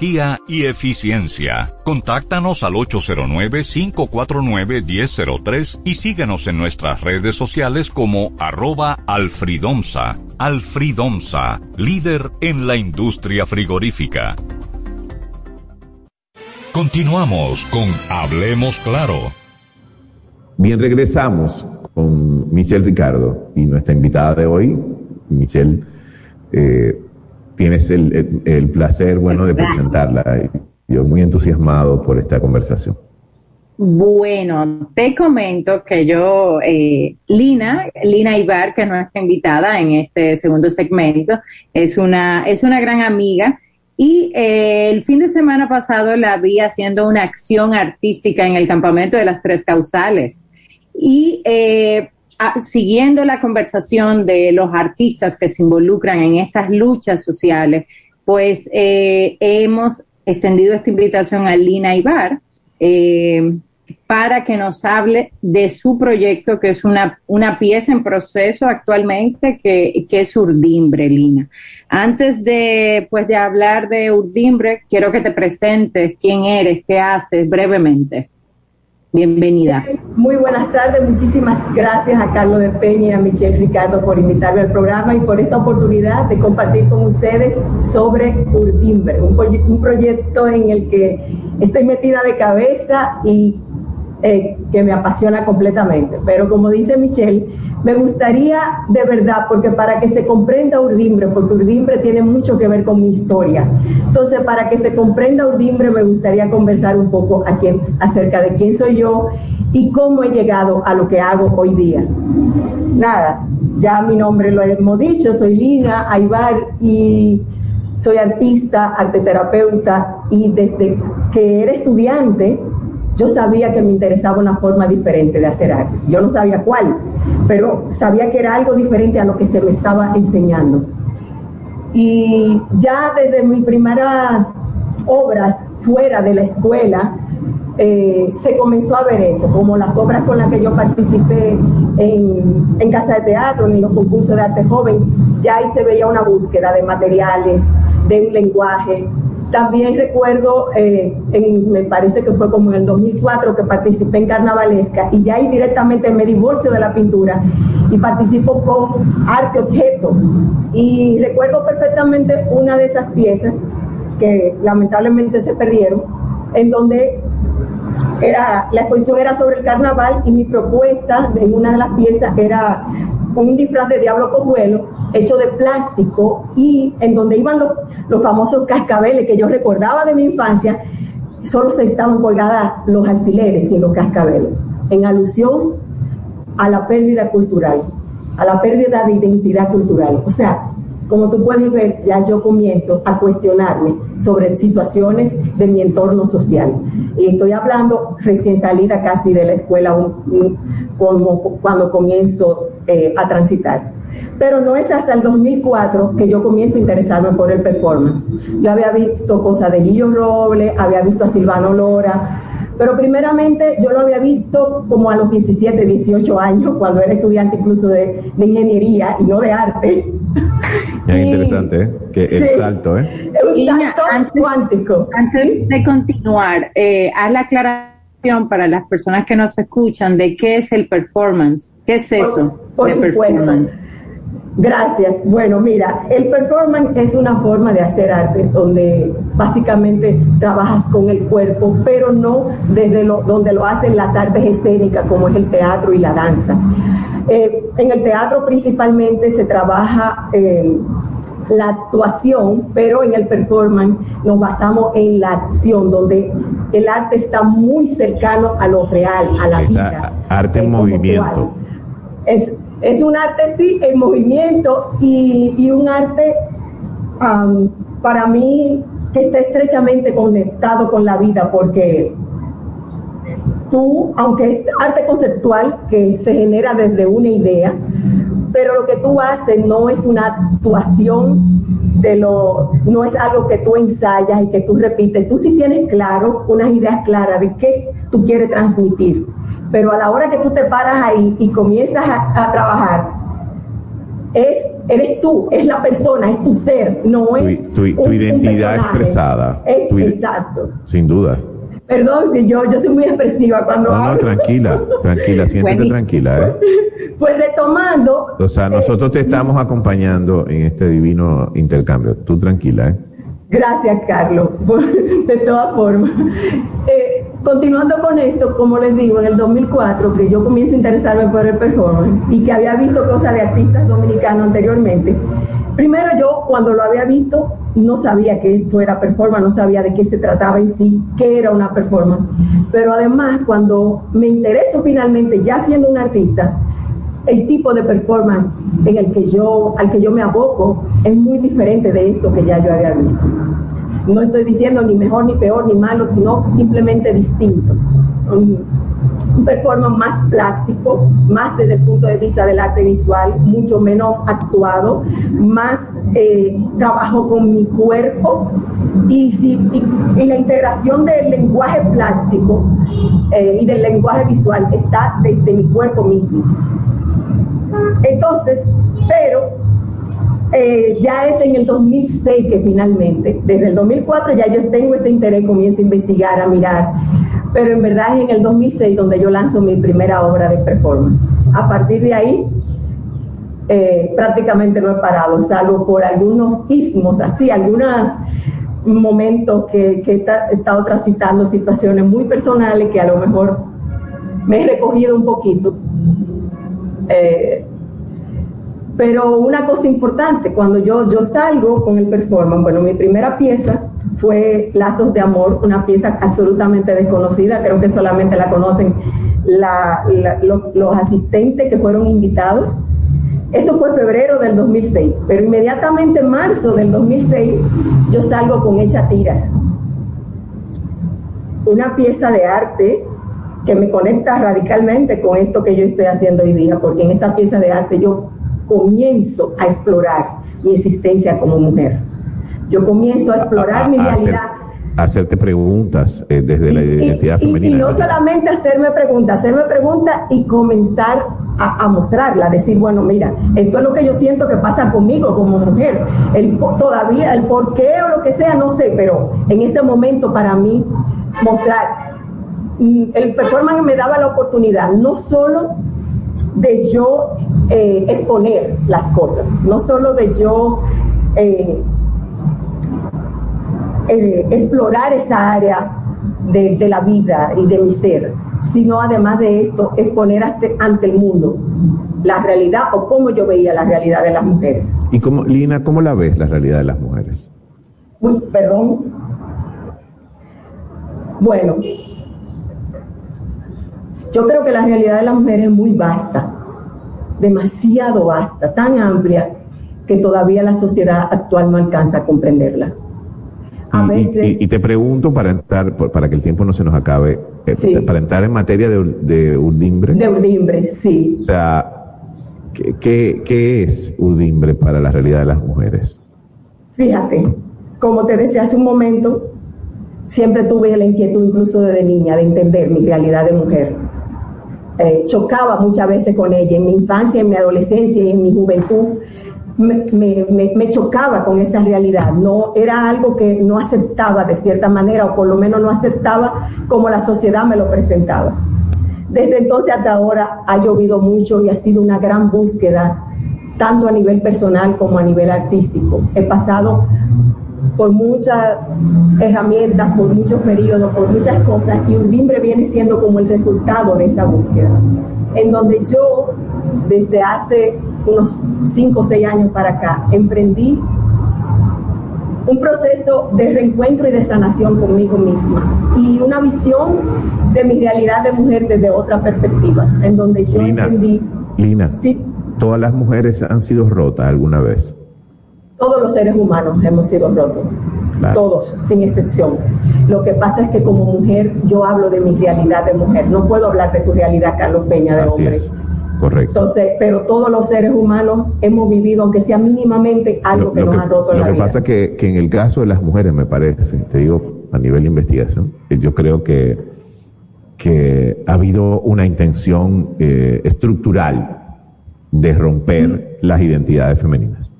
y eficiencia. Contáctanos al 809-549-1003 y síguenos en nuestras redes sociales como arroba alfridomsa. Alfridomsa, líder en la industria frigorífica. Continuamos con Hablemos Claro. Bien, regresamos con Michelle Ricardo y nuestra invitada de hoy, Michelle, eh, tienes el, placer, bueno, de presentarla. Yo muy entusiasmado por esta conversación. Bueno, te comento que yo, eh, Lina, Lina Ibar, que es nuestra invitada en este segundo segmento, es una, es una gran amiga y eh, el fin de semana pasado la vi haciendo una acción artística en el campamento de las Tres Causales. Y eh, siguiendo la conversación de los artistas que se involucran en estas luchas sociales, pues eh, hemos extendido esta invitación a Lina Ibar eh, para que nos hable de su proyecto, que es una, una pieza en proceso actualmente, que, que es Urdimbre, Lina. Antes de, pues, de hablar de Urdimbre, quiero que te presentes quién eres, qué haces brevemente. Bienvenida. Muy buenas tardes, muchísimas gracias a Carlos de Peña y a Michelle Ricardo por invitarme al programa y por esta oportunidad de compartir con ustedes sobre Urdimber, un, un proyecto en el que estoy metida de cabeza y eh, que me apasiona completamente. Pero como dice Michelle, me gustaría de verdad, porque para que se comprenda Urdimbre, porque Urdimbre tiene mucho que ver con mi historia. Entonces, para que se comprenda Urdimbre, me gustaría conversar un poco acerca de quién soy yo y cómo he llegado a lo que hago hoy día. Nada, ya mi nombre lo hemos dicho, soy Lina Aybar y soy artista, arteterapeuta y desde que era estudiante yo sabía que me interesaba una forma diferente de hacer arte. Yo no sabía cuál, pero sabía que era algo diferente a lo que se me estaba enseñando. Y ya desde mis primeras obras fuera de la escuela, eh, se comenzó a ver eso, como las obras con las que yo participé en, en Casa de Teatro, en los concursos de arte joven, ya ahí se veía una búsqueda de materiales, de un lenguaje, también recuerdo, eh, me parece que fue como en el 2004 que participé en Carnavalesca y ya ahí directamente me divorcio de la pintura y participo con arte objeto. Y recuerdo perfectamente una de esas piezas que lamentablemente se perdieron, en donde era, la exposición era sobre el carnaval y mi propuesta en una de las piezas era un disfraz de diablo cojuelo hecho de plástico y en donde iban los, los famosos cascabeles que yo recordaba de mi infancia, solo se estaban colgadas los alfileres y los cascabeles, en alusión a la pérdida cultural, a la pérdida de identidad cultural. O sea, como tú puedes ver, ya yo comienzo a cuestionarme sobre situaciones de mi entorno social. Y estoy hablando recién salida casi de la escuela, como cuando comienzo eh, a transitar. Pero no es hasta el 2004 que yo comienzo a interesarme por el performance. Yo había visto cosas de Guillo Roble, había visto a Silvano Lora, pero primeramente yo lo había visto como a los 17, 18 años, cuando era estudiante incluso de, ingeniería y no de arte. [LAUGHS] Es interesante, ¿eh? Que el salto, ¿eh? un salto antes, cuántico. Antes de continuar, eh, haz la aclaración para las personas que nos escuchan de qué es el performance. ¿Qué es eso? Por, supuesto. Gracias. Bueno, mira, el performance es una forma de hacer arte donde básicamente trabajas con el cuerpo, pero no desde lo, donde lo hacen las artes escénicas como es el teatro y la danza. Eh, en el teatro principalmente se trabaja eh, la actuación, pero en el performance nos basamos en la acción, donde el arte está muy cercano a lo real, a la vida. Arte en movimiento. Es, es un arte, sí, en movimiento y, un arte para mí que está estrechamente conectado con la vida porque tú, aunque es arte conceptual que se genera desde una idea, pero lo que tú haces no es una actuación de lo, no es algo que tú ensayas y que tú repites. Tú sí tienes claro, unas ideas claras de qué tú quieres transmitir pero a la hora que tú te paras ahí y comienzas a, trabajar, es, eres tú, es la persona, es tu ser, no es tu, identidad expresada. exacto. Sin duda. Perdón si yo, yo soy muy expresiva cuando no, No, tranquila, tranquila, siéntete tranquila, ¿eh? [LAUGHS] Pues retomando. O sea, nosotros te eh, estamos acompañando en este divino intercambio. Tú tranquila, ¿eh? Gracias, Carlos, [LAUGHS] de todas formas. Eh, continuando con esto, como les digo, en el 2004, que yo comienzo a interesarme por el performance y que había visto cosas de artistas dominicanos anteriormente, primero yo cuando lo había visto no sabía que esto era performance, no sabía de qué se trataba en sí, qué era una performance. Pero además, cuando me intereso finalmente, ya siendo un artista, el tipo de performance en el que yo, al que yo me aboco es muy diferente de esto que ya yo había visto. No estoy diciendo ni mejor, ni peor, ni malo, sino simplemente distinto. un performance más plástico, más desde el punto de vista del arte visual, mucho menos actuado, más eh, trabajo con mi cuerpo y, la integración del lenguaje plástico eh, y del lenguaje visual está desde mi cuerpo mismo. Entonces, pero eh, ya es en el 2006 que finalmente, desde el 2004 ya yo tengo este interés, comienzo a investigar, a mirar, pero en verdad es en el 2006 donde yo lanzo mi primera obra de performance. A partir de ahí, eh, prácticamente no he parado, salvo por algunos ismos, así, algunos momentos que, he estado transitando situaciones muy personales que a lo mejor me he recogido un poquito. Eh, pero una cosa importante, cuando yo, yo salgo con el performance, bueno, mi primera pieza fue Lazos de Amor, una pieza absolutamente desconocida, creo que solamente la conocen los, asistentes que fueron invitados. Eso fue febrero del 2006, pero inmediatamente en marzo del 2006 yo salgo con Hecha Tiras, una pieza de arte que me conecta radicalmente con esto que yo estoy haciendo hoy día, porque en esta pieza de arte yo comienzo a explorar mi existencia como mujer. Yo comienzo a explorar mi realidad. hacerte preguntas eh, desde la identidad femenina. Y, no solamente hacerme preguntas, hacerme preguntas y comenzar a, mostrarla, decir, bueno, mira, esto es lo que yo siento que pasa conmigo como mujer. El, todavía el por qué o lo que sea, no sé, pero en este momento para mí mostrar, mm, el performance me daba la oportunidad no solo de yo eh, exponer las cosas, no solo de yo eh, eh, explorar esa área de, la vida y de mi ser, sino además de esto, exponer ante, el mundo la realidad o cómo yo veía la realidad de las mujeres. ¿Y cómo, Lina, cómo la ves la realidad de las mujeres? Uy, perdón. Bueno, yo creo que la realidad de las mujeres es muy vasta demasiado vasta, tan amplia, que todavía la sociedad actual no alcanza a comprenderla. y, te pregunto para entrar, para que el tiempo no se nos acabe, eh, para entrar en materia de, de urdimbre. De urdimbre, sí. O sea, ¿qué, qué, es urdimbre para la realidad de las mujeres? Fíjate, como te decía hace un momento, siempre tuve la inquietud, incluso desde niña, de entender mi realidad de mujer eh, chocaba muchas veces con ella. En mi infancia, en mi adolescencia y en mi juventud, me, chocaba con esa realidad. No era algo que no aceptaba de cierta manera, o por lo menos no aceptaba como la sociedad me lo presentaba. Desde entonces hasta ahora ha llovido mucho y ha sido una gran búsqueda, tanto a nivel personal como a nivel artístico. He pasado por muchas herramientas, por muchos periodos, por muchas cosas, y Urdimbre viene siendo como el resultado de esa búsqueda, en donde yo, desde hace unos 5 o 6 años para acá, emprendí un proceso de reencuentro y de sanación conmigo misma y una visión de mi realidad de mujer desde otra perspectiva, en donde yo entendí... Lina, ¿sí? ¿todas las mujeres han sido rotas alguna vez? Todos los seres humanos hemos sido rotos, todos, sin excepción. Lo que pasa es que como mujer yo hablo de mi realidad de mujer, no puedo hablar de tu realidad, Carlos Peña, de hombre. Correcto. Entonces, pero todos los seres humanos hemos vivido, aunque sea mínimamente, algo que nos ha roto en la vida. Lo que pasa es que, que, en el caso de las mujeres, me parece, te digo a nivel de investigación, yo creo que, que ha habido una intención eh, estructural de romper las identidades femeninas.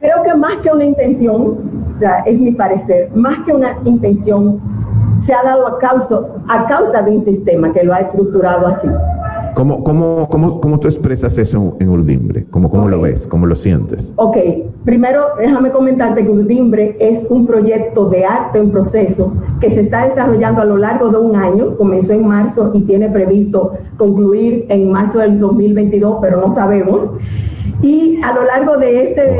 Creo que más que una intención, o sea, es mi parecer, más que una intención, se ha dado a causa, a causa de un sistema que lo ha estructurado así. ¿Cómo, cómo, cómo, cómo tú expresas eso en Urdimbre? ¿Cómo, cómo lo ves? ¿Cómo lo sientes? Ok, primero déjame comentarte que Urdimbre es un proyecto de arte en proceso que se está desarrollando a lo largo de un año. Comenzó en marzo y tiene previsto concluir en marzo del 2022, pero no sabemos. Y a lo largo de ese,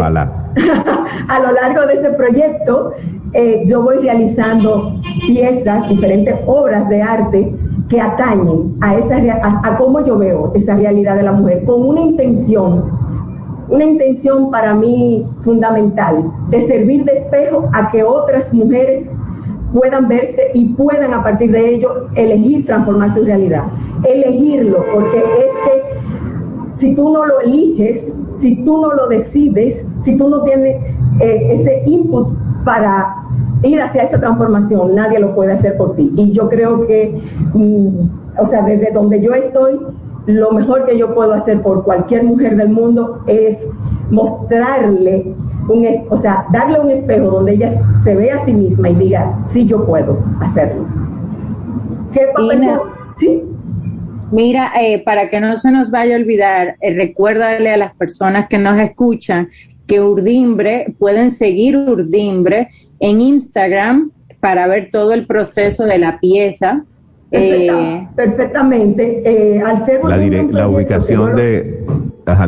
[LAUGHS] a lo largo de ese proyecto, eh, yo voy realizando piezas, diferentes obras de arte que atañen a, esa, a, cómo yo veo esa realidad de la mujer, con una intención, una intención para mí fundamental, de servir de espejo a que otras mujeres puedan verse y puedan a partir de ello elegir transformar su realidad. elegirlo, porque es que si tú no lo eliges, si tú no lo decides, si tú no tienes eh, ese input para ir hacia esa transformación, nadie lo puede hacer por ti. Y yo creo que, mm, o sea, desde donde yo estoy, lo mejor que yo puedo hacer por cualquier mujer del mundo es mostrarle un, o sea, darle un espejo donde ella se vea a sí misma y diga, sí, yo puedo hacerlo. ¿Qué ¿Sí? Mira, eh, para que no se nos vaya a olvidar, eh, recuérdale a las personas que nos escuchan que Urdimbre, pueden seguir Urdimbre en Instagram para ver todo el proceso de la pieza. Eh, perfectamente. al ser la, la ubicación de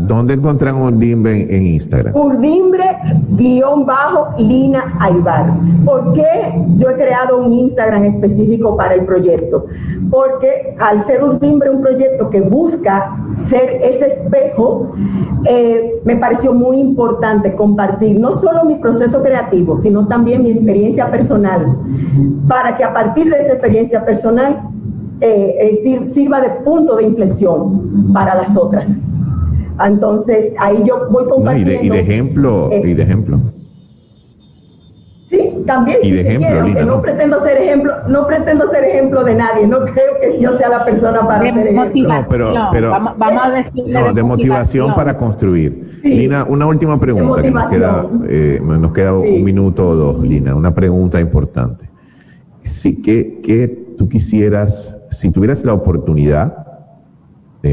¿Dónde encuentran Urdimbre en, Instagram? Urdimbre guion bajo Lina Aybar. ¿Por qué yo he creado un Instagram específico para el proyecto? Porque al ser Urdimbre un proyecto que busca ser ese espejo, eh, me pareció muy importante compartir no solo mi proceso creativo, sino también mi experiencia personal, para que a partir de esa experiencia personal eh, sirva de punto de inflexión para las otras. Entonces, ahí yo voy compartiendo. y, de, ejemplo, eh, y de ejemplo. Sí, también y de ejemplo, que ¿no? pretendo ser ejemplo, no pretendo ser ejemplo de nadie, no creo que yo sea la persona para ser ejemplo. No, pero, pero vamos, a decir no, de, motivación, para construir. Lina, una última pregunta que nos queda, eh, nos queda un minuto o dos, Lina, una pregunta importante. Sí, ¿qué, ¿Qué tú quisieras, si tuvieras la oportunidad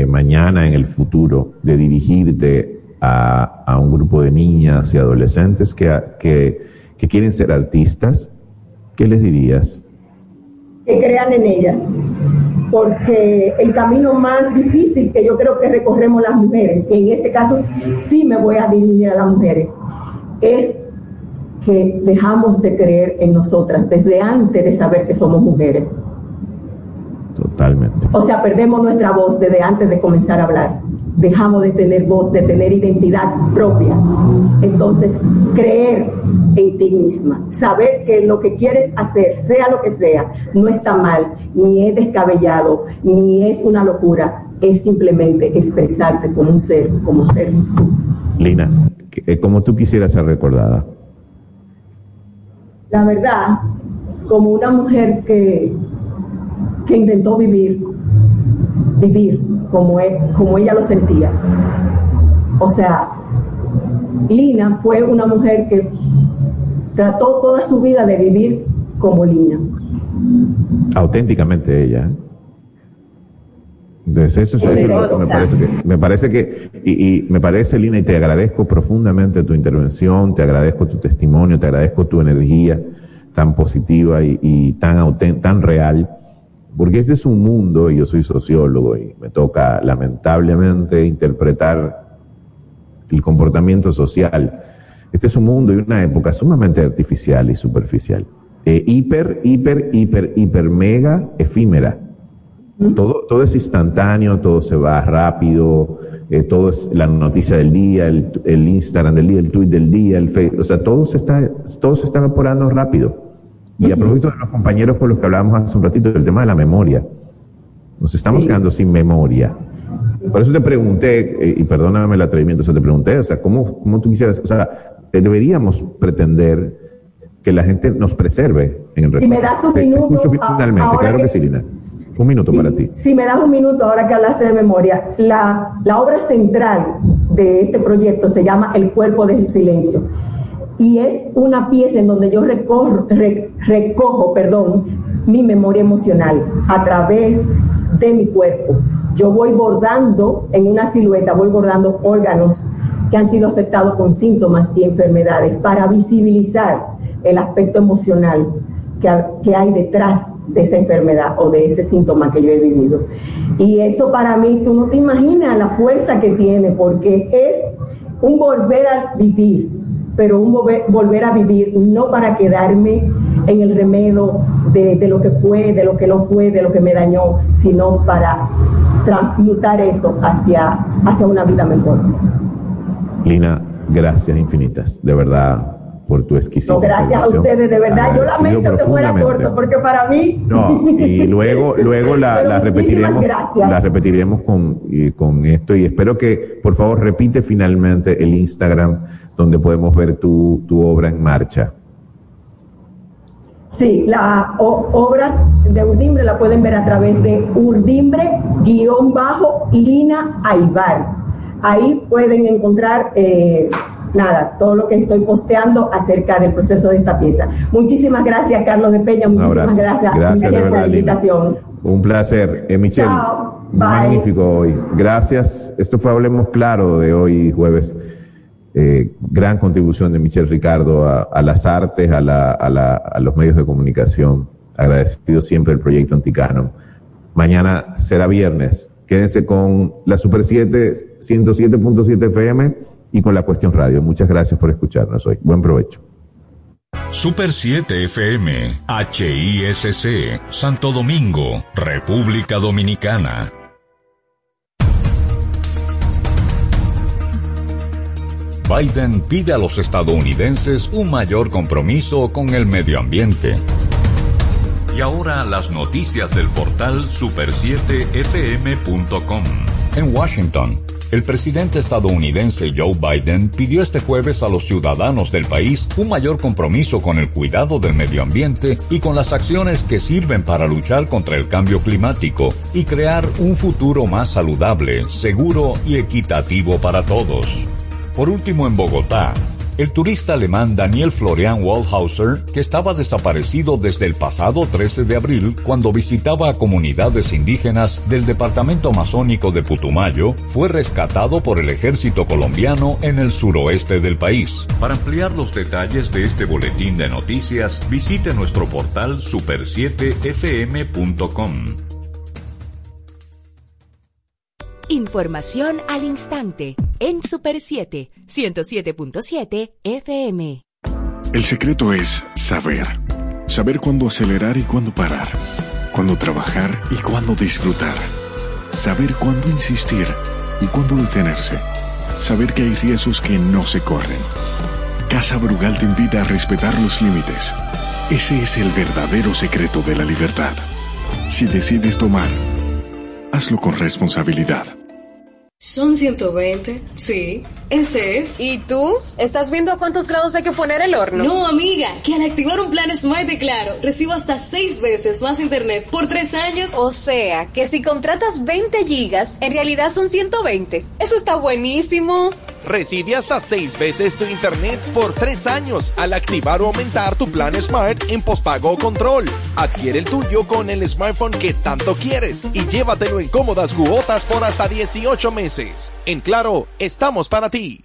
mañana en el futuro de dirigirte a, a, un grupo de niñas y adolescentes que, que, que quieren ser artistas, ¿qué les dirías? Que crean en ella, porque el camino más difícil que yo creo que recorremos las mujeres, y en este caso sí me voy a dirigir a las mujeres, es que dejamos de creer en nosotras desde antes de saber que somos mujeres. Totalmente. O sea, perdemos nuestra voz desde antes de comenzar a hablar. Dejamos de tener voz, de tener identidad propia. Entonces, creer en ti misma, saber que lo que quieres hacer, sea lo que sea, no está mal, ni es descabellado, ni es una locura, es simplemente expresarte como un ser, como ser Lina, eh, como tú quisieras ser recordada. La verdad, como una mujer que que intentó vivir, vivir como, e, como ella lo sentía. O sea, Lina fue una mujer que trató toda su vida de vivir como Lina. Auténticamente ella. Entonces eso, es lo que me parece que, me parece que, y, me parece, Lina, y te agradezco profundamente tu intervención, te agradezco tu testimonio, te agradezco tu energía tan positiva y, y tan, tan real porque este es un mundo, y yo soy sociólogo y me toca lamentablemente interpretar el comportamiento social. Este es un mundo y una época sumamente artificial y superficial. Eh, hiper, hiper, hiper, hiper, mega efímera. Todo, todo es instantáneo, todo se va rápido, eh, todo es la noticia del día, el, el, Instagram del día, el tweet del día, el Facebook, o sea, todo se está, todo se está evaporando rápido. Y a propósito de los compañeros con los que hablábamos hace un ratito, del tema de la memoria. Nos estamos quedando sin memoria. Por eso te pregunté, eh, y perdóname el atrevimiento, o sea, te pregunté, o sea, ¿cómo, cómo tú quisieras, o sea, deberíamos pretender que la gente nos preserve en el recuerdo. Si me das un minuto. finalmente, claro que, sí, Lina. Un minuto para ti. Si me das un minuto, ahora que hablaste de memoria, la, la obra central de este proyecto se llama El cuerpo del silencio y es una pieza en donde yo recojo perdón, mi memoria emocional a través de mi cuerpo. Yo voy bordando en una silueta, voy bordando órganos que han sido afectados con síntomas y enfermedades para visibilizar el aspecto emocional que, que hay detrás de esa enfermedad o de ese síntoma que yo he vivido. Y eso para mí, tú no te imaginas la fuerza que tiene, porque es un volver a vivir, pero un volver, a vivir no para quedarme en el remedio de, lo que fue, de lo que no fue, de lo que me dañó, sino para transmutar eso hacia, hacia una vida mejor. Lina, gracias infinitas, de verdad. por tu exquisita. gracias a ustedes, de verdad. Yo lamento que fuera corto, porque para mí. No, y [LAUGHS] luego, luego la, la repetiremos. La repetiremos con, con esto y espero que, por favor, repite finalmente el Instagram donde podemos ver tu, tu obra en marcha. Sí, las obras de Urdimbre la pueden ver a través de Urdimbre-Lina Aibar. Ahí pueden encontrar eh, nada, todo lo que estoy posteando acerca del proceso de esta pieza. Muchísimas gracias, Carlos de Peña. Muchísimas gracias, gracias por la invitación. Un placer. Eh, Michelle, magnífico hoy. Gracias. Esto fue Hablemos Claro de hoy, jueves. Eh, gran contribución de Michelle Ricardo a, las artes, a, la, a, la, a, los medios de comunicación. Agradecido siempre el proyecto Anticano. Mañana será viernes. Quédense con la Super 7 107.7 FM y con la Cuestión Radio. Muchas gracias por escucharnos hoy. Buen provecho. Super 7 FM, HISC, Santo Domingo, República Dominicana. Biden pide a los estadounidenses un mayor compromiso con el medio ambiente. Y ahora las noticias del portal super7fm.com. En Washington, el presidente estadounidense Joe Biden pidió este jueves a los ciudadanos del país un mayor compromiso con el cuidado del medio ambiente y con las acciones que sirven para luchar contra el cambio climático y crear un futuro más saludable, seguro y equitativo para todos. Por último, en Bogotá, el turista alemán Daniel Florian Waldhauser, que estaba desaparecido desde el pasado 13 de abril cuando visitaba a comunidades indígenas del departamento amazónico de Putumayo, fue rescatado por el ejército colombiano en el suroeste del país. Para ampliar los detalles de este boletín de noticias, visite nuestro portal super7fm.com. Información al instante en Super 7, 107.7 FM. El secreto es saber. Saber cuándo acelerar y cuándo parar. Cuándo trabajar y cuándo disfrutar. Saber cuándo insistir y cuándo detenerse. Saber que hay riesgos que no se corren. Casa Brugal te invita a respetar los límites. Ese es el verdadero secreto de la libertad. Si decides tomar, hazlo con responsabilidad. Son 120, sí, ese es. ¿Y tú? ¿Estás viendo a cuántos grados hay que poner el horno? No, amiga, que al activar un plan Smart de Claro, recibo hasta 6 veces más internet por 3 años. O sea, que si contratas 20 gigas, en realidad son 120. Eso está buenísimo. Recibe hasta 6 veces tu internet por 3 años al activar o aumentar tu plan Smart en pospago control. Adquiere el tuyo con el smartphone que tanto quieres y llévatelo en cómodas cuotas por hasta 18 meses. En Claro, estamos para ti.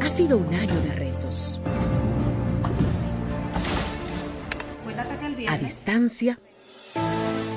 Ha sido un año de retos. A distancia,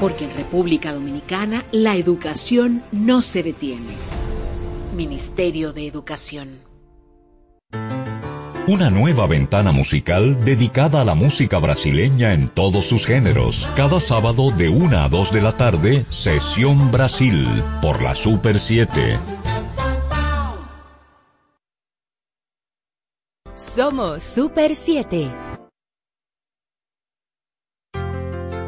Porque en República Dominicana la educación no se detiene. Ministerio de Educación. Una nueva ventana musical dedicada a la música brasileña en todos sus géneros. Cada sábado de 1 a 2 de la tarde, Sesión Brasil, por la Super 7. Somos Super 7.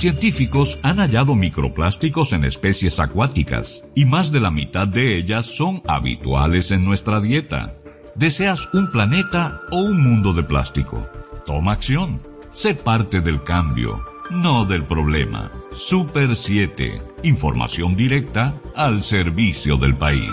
Científicos han hallado microplásticos en especies acuáticas y más de la mitad de ellas son habituales en nuestra dieta. ¿Deseas un planeta o un mundo de plástico? Toma acción. Sé parte del cambio, no del problema. Super 7. Información directa al servicio del país.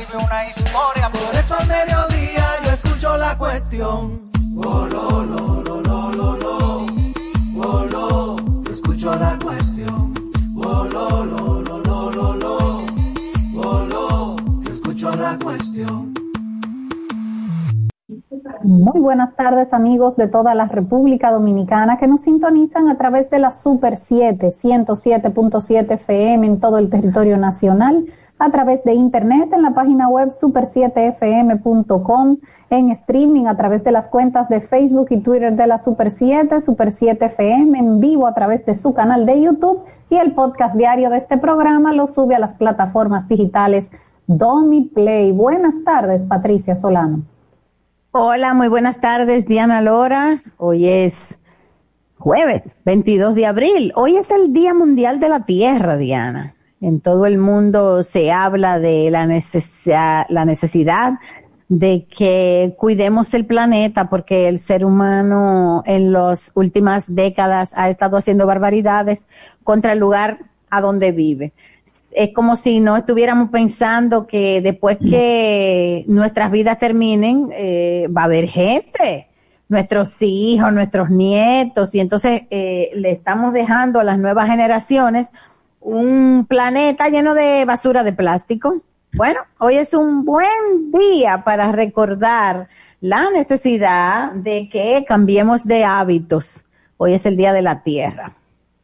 escribe una historia. Por eso al mediodía yo escucho la cuestión. Oh, lo, lo, lo, lo, lo, lo. Oh, lo, yo escucho la cuestión. Oh, lo, lo, lo, lo, lo, lo. Oh, lo, yo escucho la cuestión. Muy buenas tardes amigos de toda la República Dominicana que nos sintonizan a través de la Super 7, 107.7 FM en todo el territorio nacional, a través de internet en la página web super7fm.com, en streaming a través de las cuentas de Facebook y Twitter de la Super 7, Super 7 FM, en vivo a través de su canal de YouTube y el podcast diario de este programa lo sube a las plataformas digitales Domi Play. Buenas tardes, Patricia Solano. Hola, muy buenas tardes, Diana Lora. Hoy es jueves, 22 de abril. Hoy es el Día Mundial de la Tierra, Diana. En todo el mundo se habla de la necesidad, de que cuidemos el planeta porque el ser humano en las últimas décadas ha estado haciendo barbaridades contra el lugar a donde vive. Es como si no estuviéramos pensando que después que nuestras vidas terminen, eh, va a haber gente, nuestros hijos, nuestros nietos, y entonces eh, le estamos dejando a las nuevas generaciones un planeta lleno de basura de plástico. Bueno, hoy es un buen día para recordar la necesidad de que cambiemos de hábitos. Hoy es el Día de la Tierra.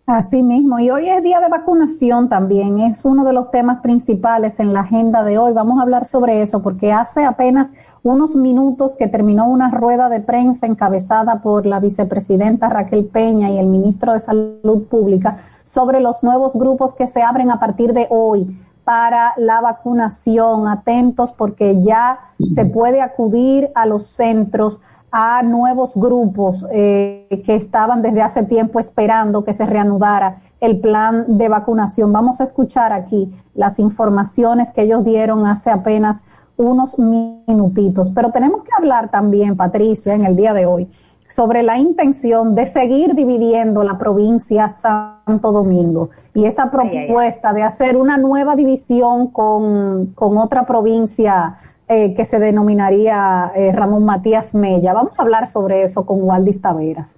Así mismo, y hoy es día de vacunación también, es uno de los temas principales en la agenda de hoy. Vamos a hablar sobre eso porque hace apenas unos minutos que terminó una rueda de prensa encabezada por la vicepresidenta Raquel Peña y el ministro de Salud Pública sobre los nuevos grupos que se abren a partir de hoy para la vacunación. Atentos porque ya se puede acudir a los centros a nuevos grupos eh, que estaban desde hace tiempo esperando que se reanudara el plan de vacunación. Vamos a escuchar aquí las informaciones que ellos dieron hace apenas unos minutitos. Pero tenemos que hablar también, Patricia, en el día de hoy, sobre la intención de seguir dividiendo la provincia Santo Domingo y esa propuesta de hacer una nueva división con, con otra provincia eh, que se denominaría eh, Ramón Matías Mella. Vamos a hablar sobre eso con Waldis Taveras.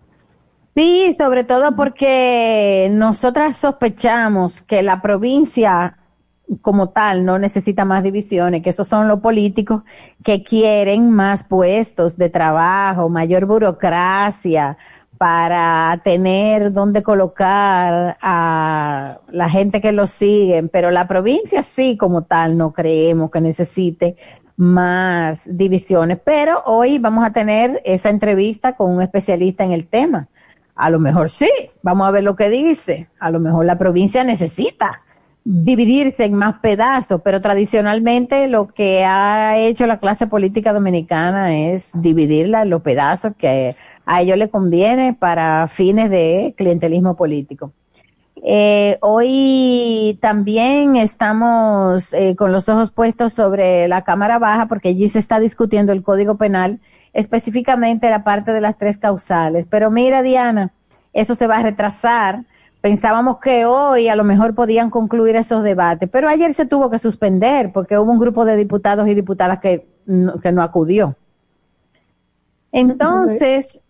Sí, sobre todo porque nosotras sospechamos que la provincia como tal no necesita más divisiones, que esos son los políticos que quieren más puestos de trabajo, mayor burocracia para tener donde colocar a la gente que lo siguen, pero la provincia sí como tal no creemos que necesite más divisiones. Pero hoy vamos a tener esa entrevista con un especialista en el tema. A lo mejor sí, vamos a ver lo que dice. A lo mejor la provincia necesita dividirse en más pedazos, pero tradicionalmente lo que ha hecho la clase política dominicana es dividirla en los pedazos que a ellos le conviene para fines de clientelismo político. Eh, hoy también estamos eh, con los ojos puestos sobre la Cámara Baja porque allí se está discutiendo el Código Penal, específicamente la parte de las tres causales. Pero mira, Diana, eso se va a retrasar pensábamos que hoy a lo mejor podían concluir esos debates, pero ayer se tuvo que suspender porque hubo un grupo de diputados y diputadas que no, que no acudió. Entonces,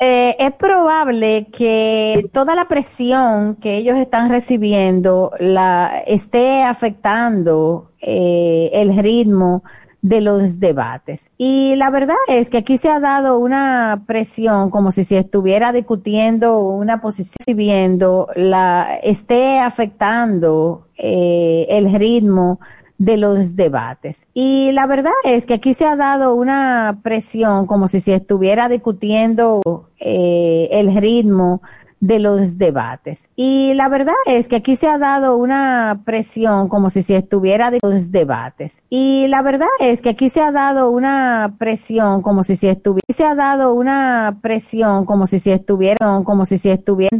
eh, es probable que toda la presión que ellos están recibiendo la esté afectando eh, el ritmo de los debates. Y la verdad es que aquí se ha dado una presión como si se estuviera discutiendo una posición, viendo la esté afectando eh, el ritmo de los debates. Y la verdad es que aquí se ha dado una presión como si se estuviera discutiendo eh, el ritmo de los debates. Y la verdad es que aquí se ha dado una presión como si se estuviera de los debates. Y la verdad es que aquí se ha dado una presión como si se estuviera, se ha dado una presión como si se estuviera, como si se estuviera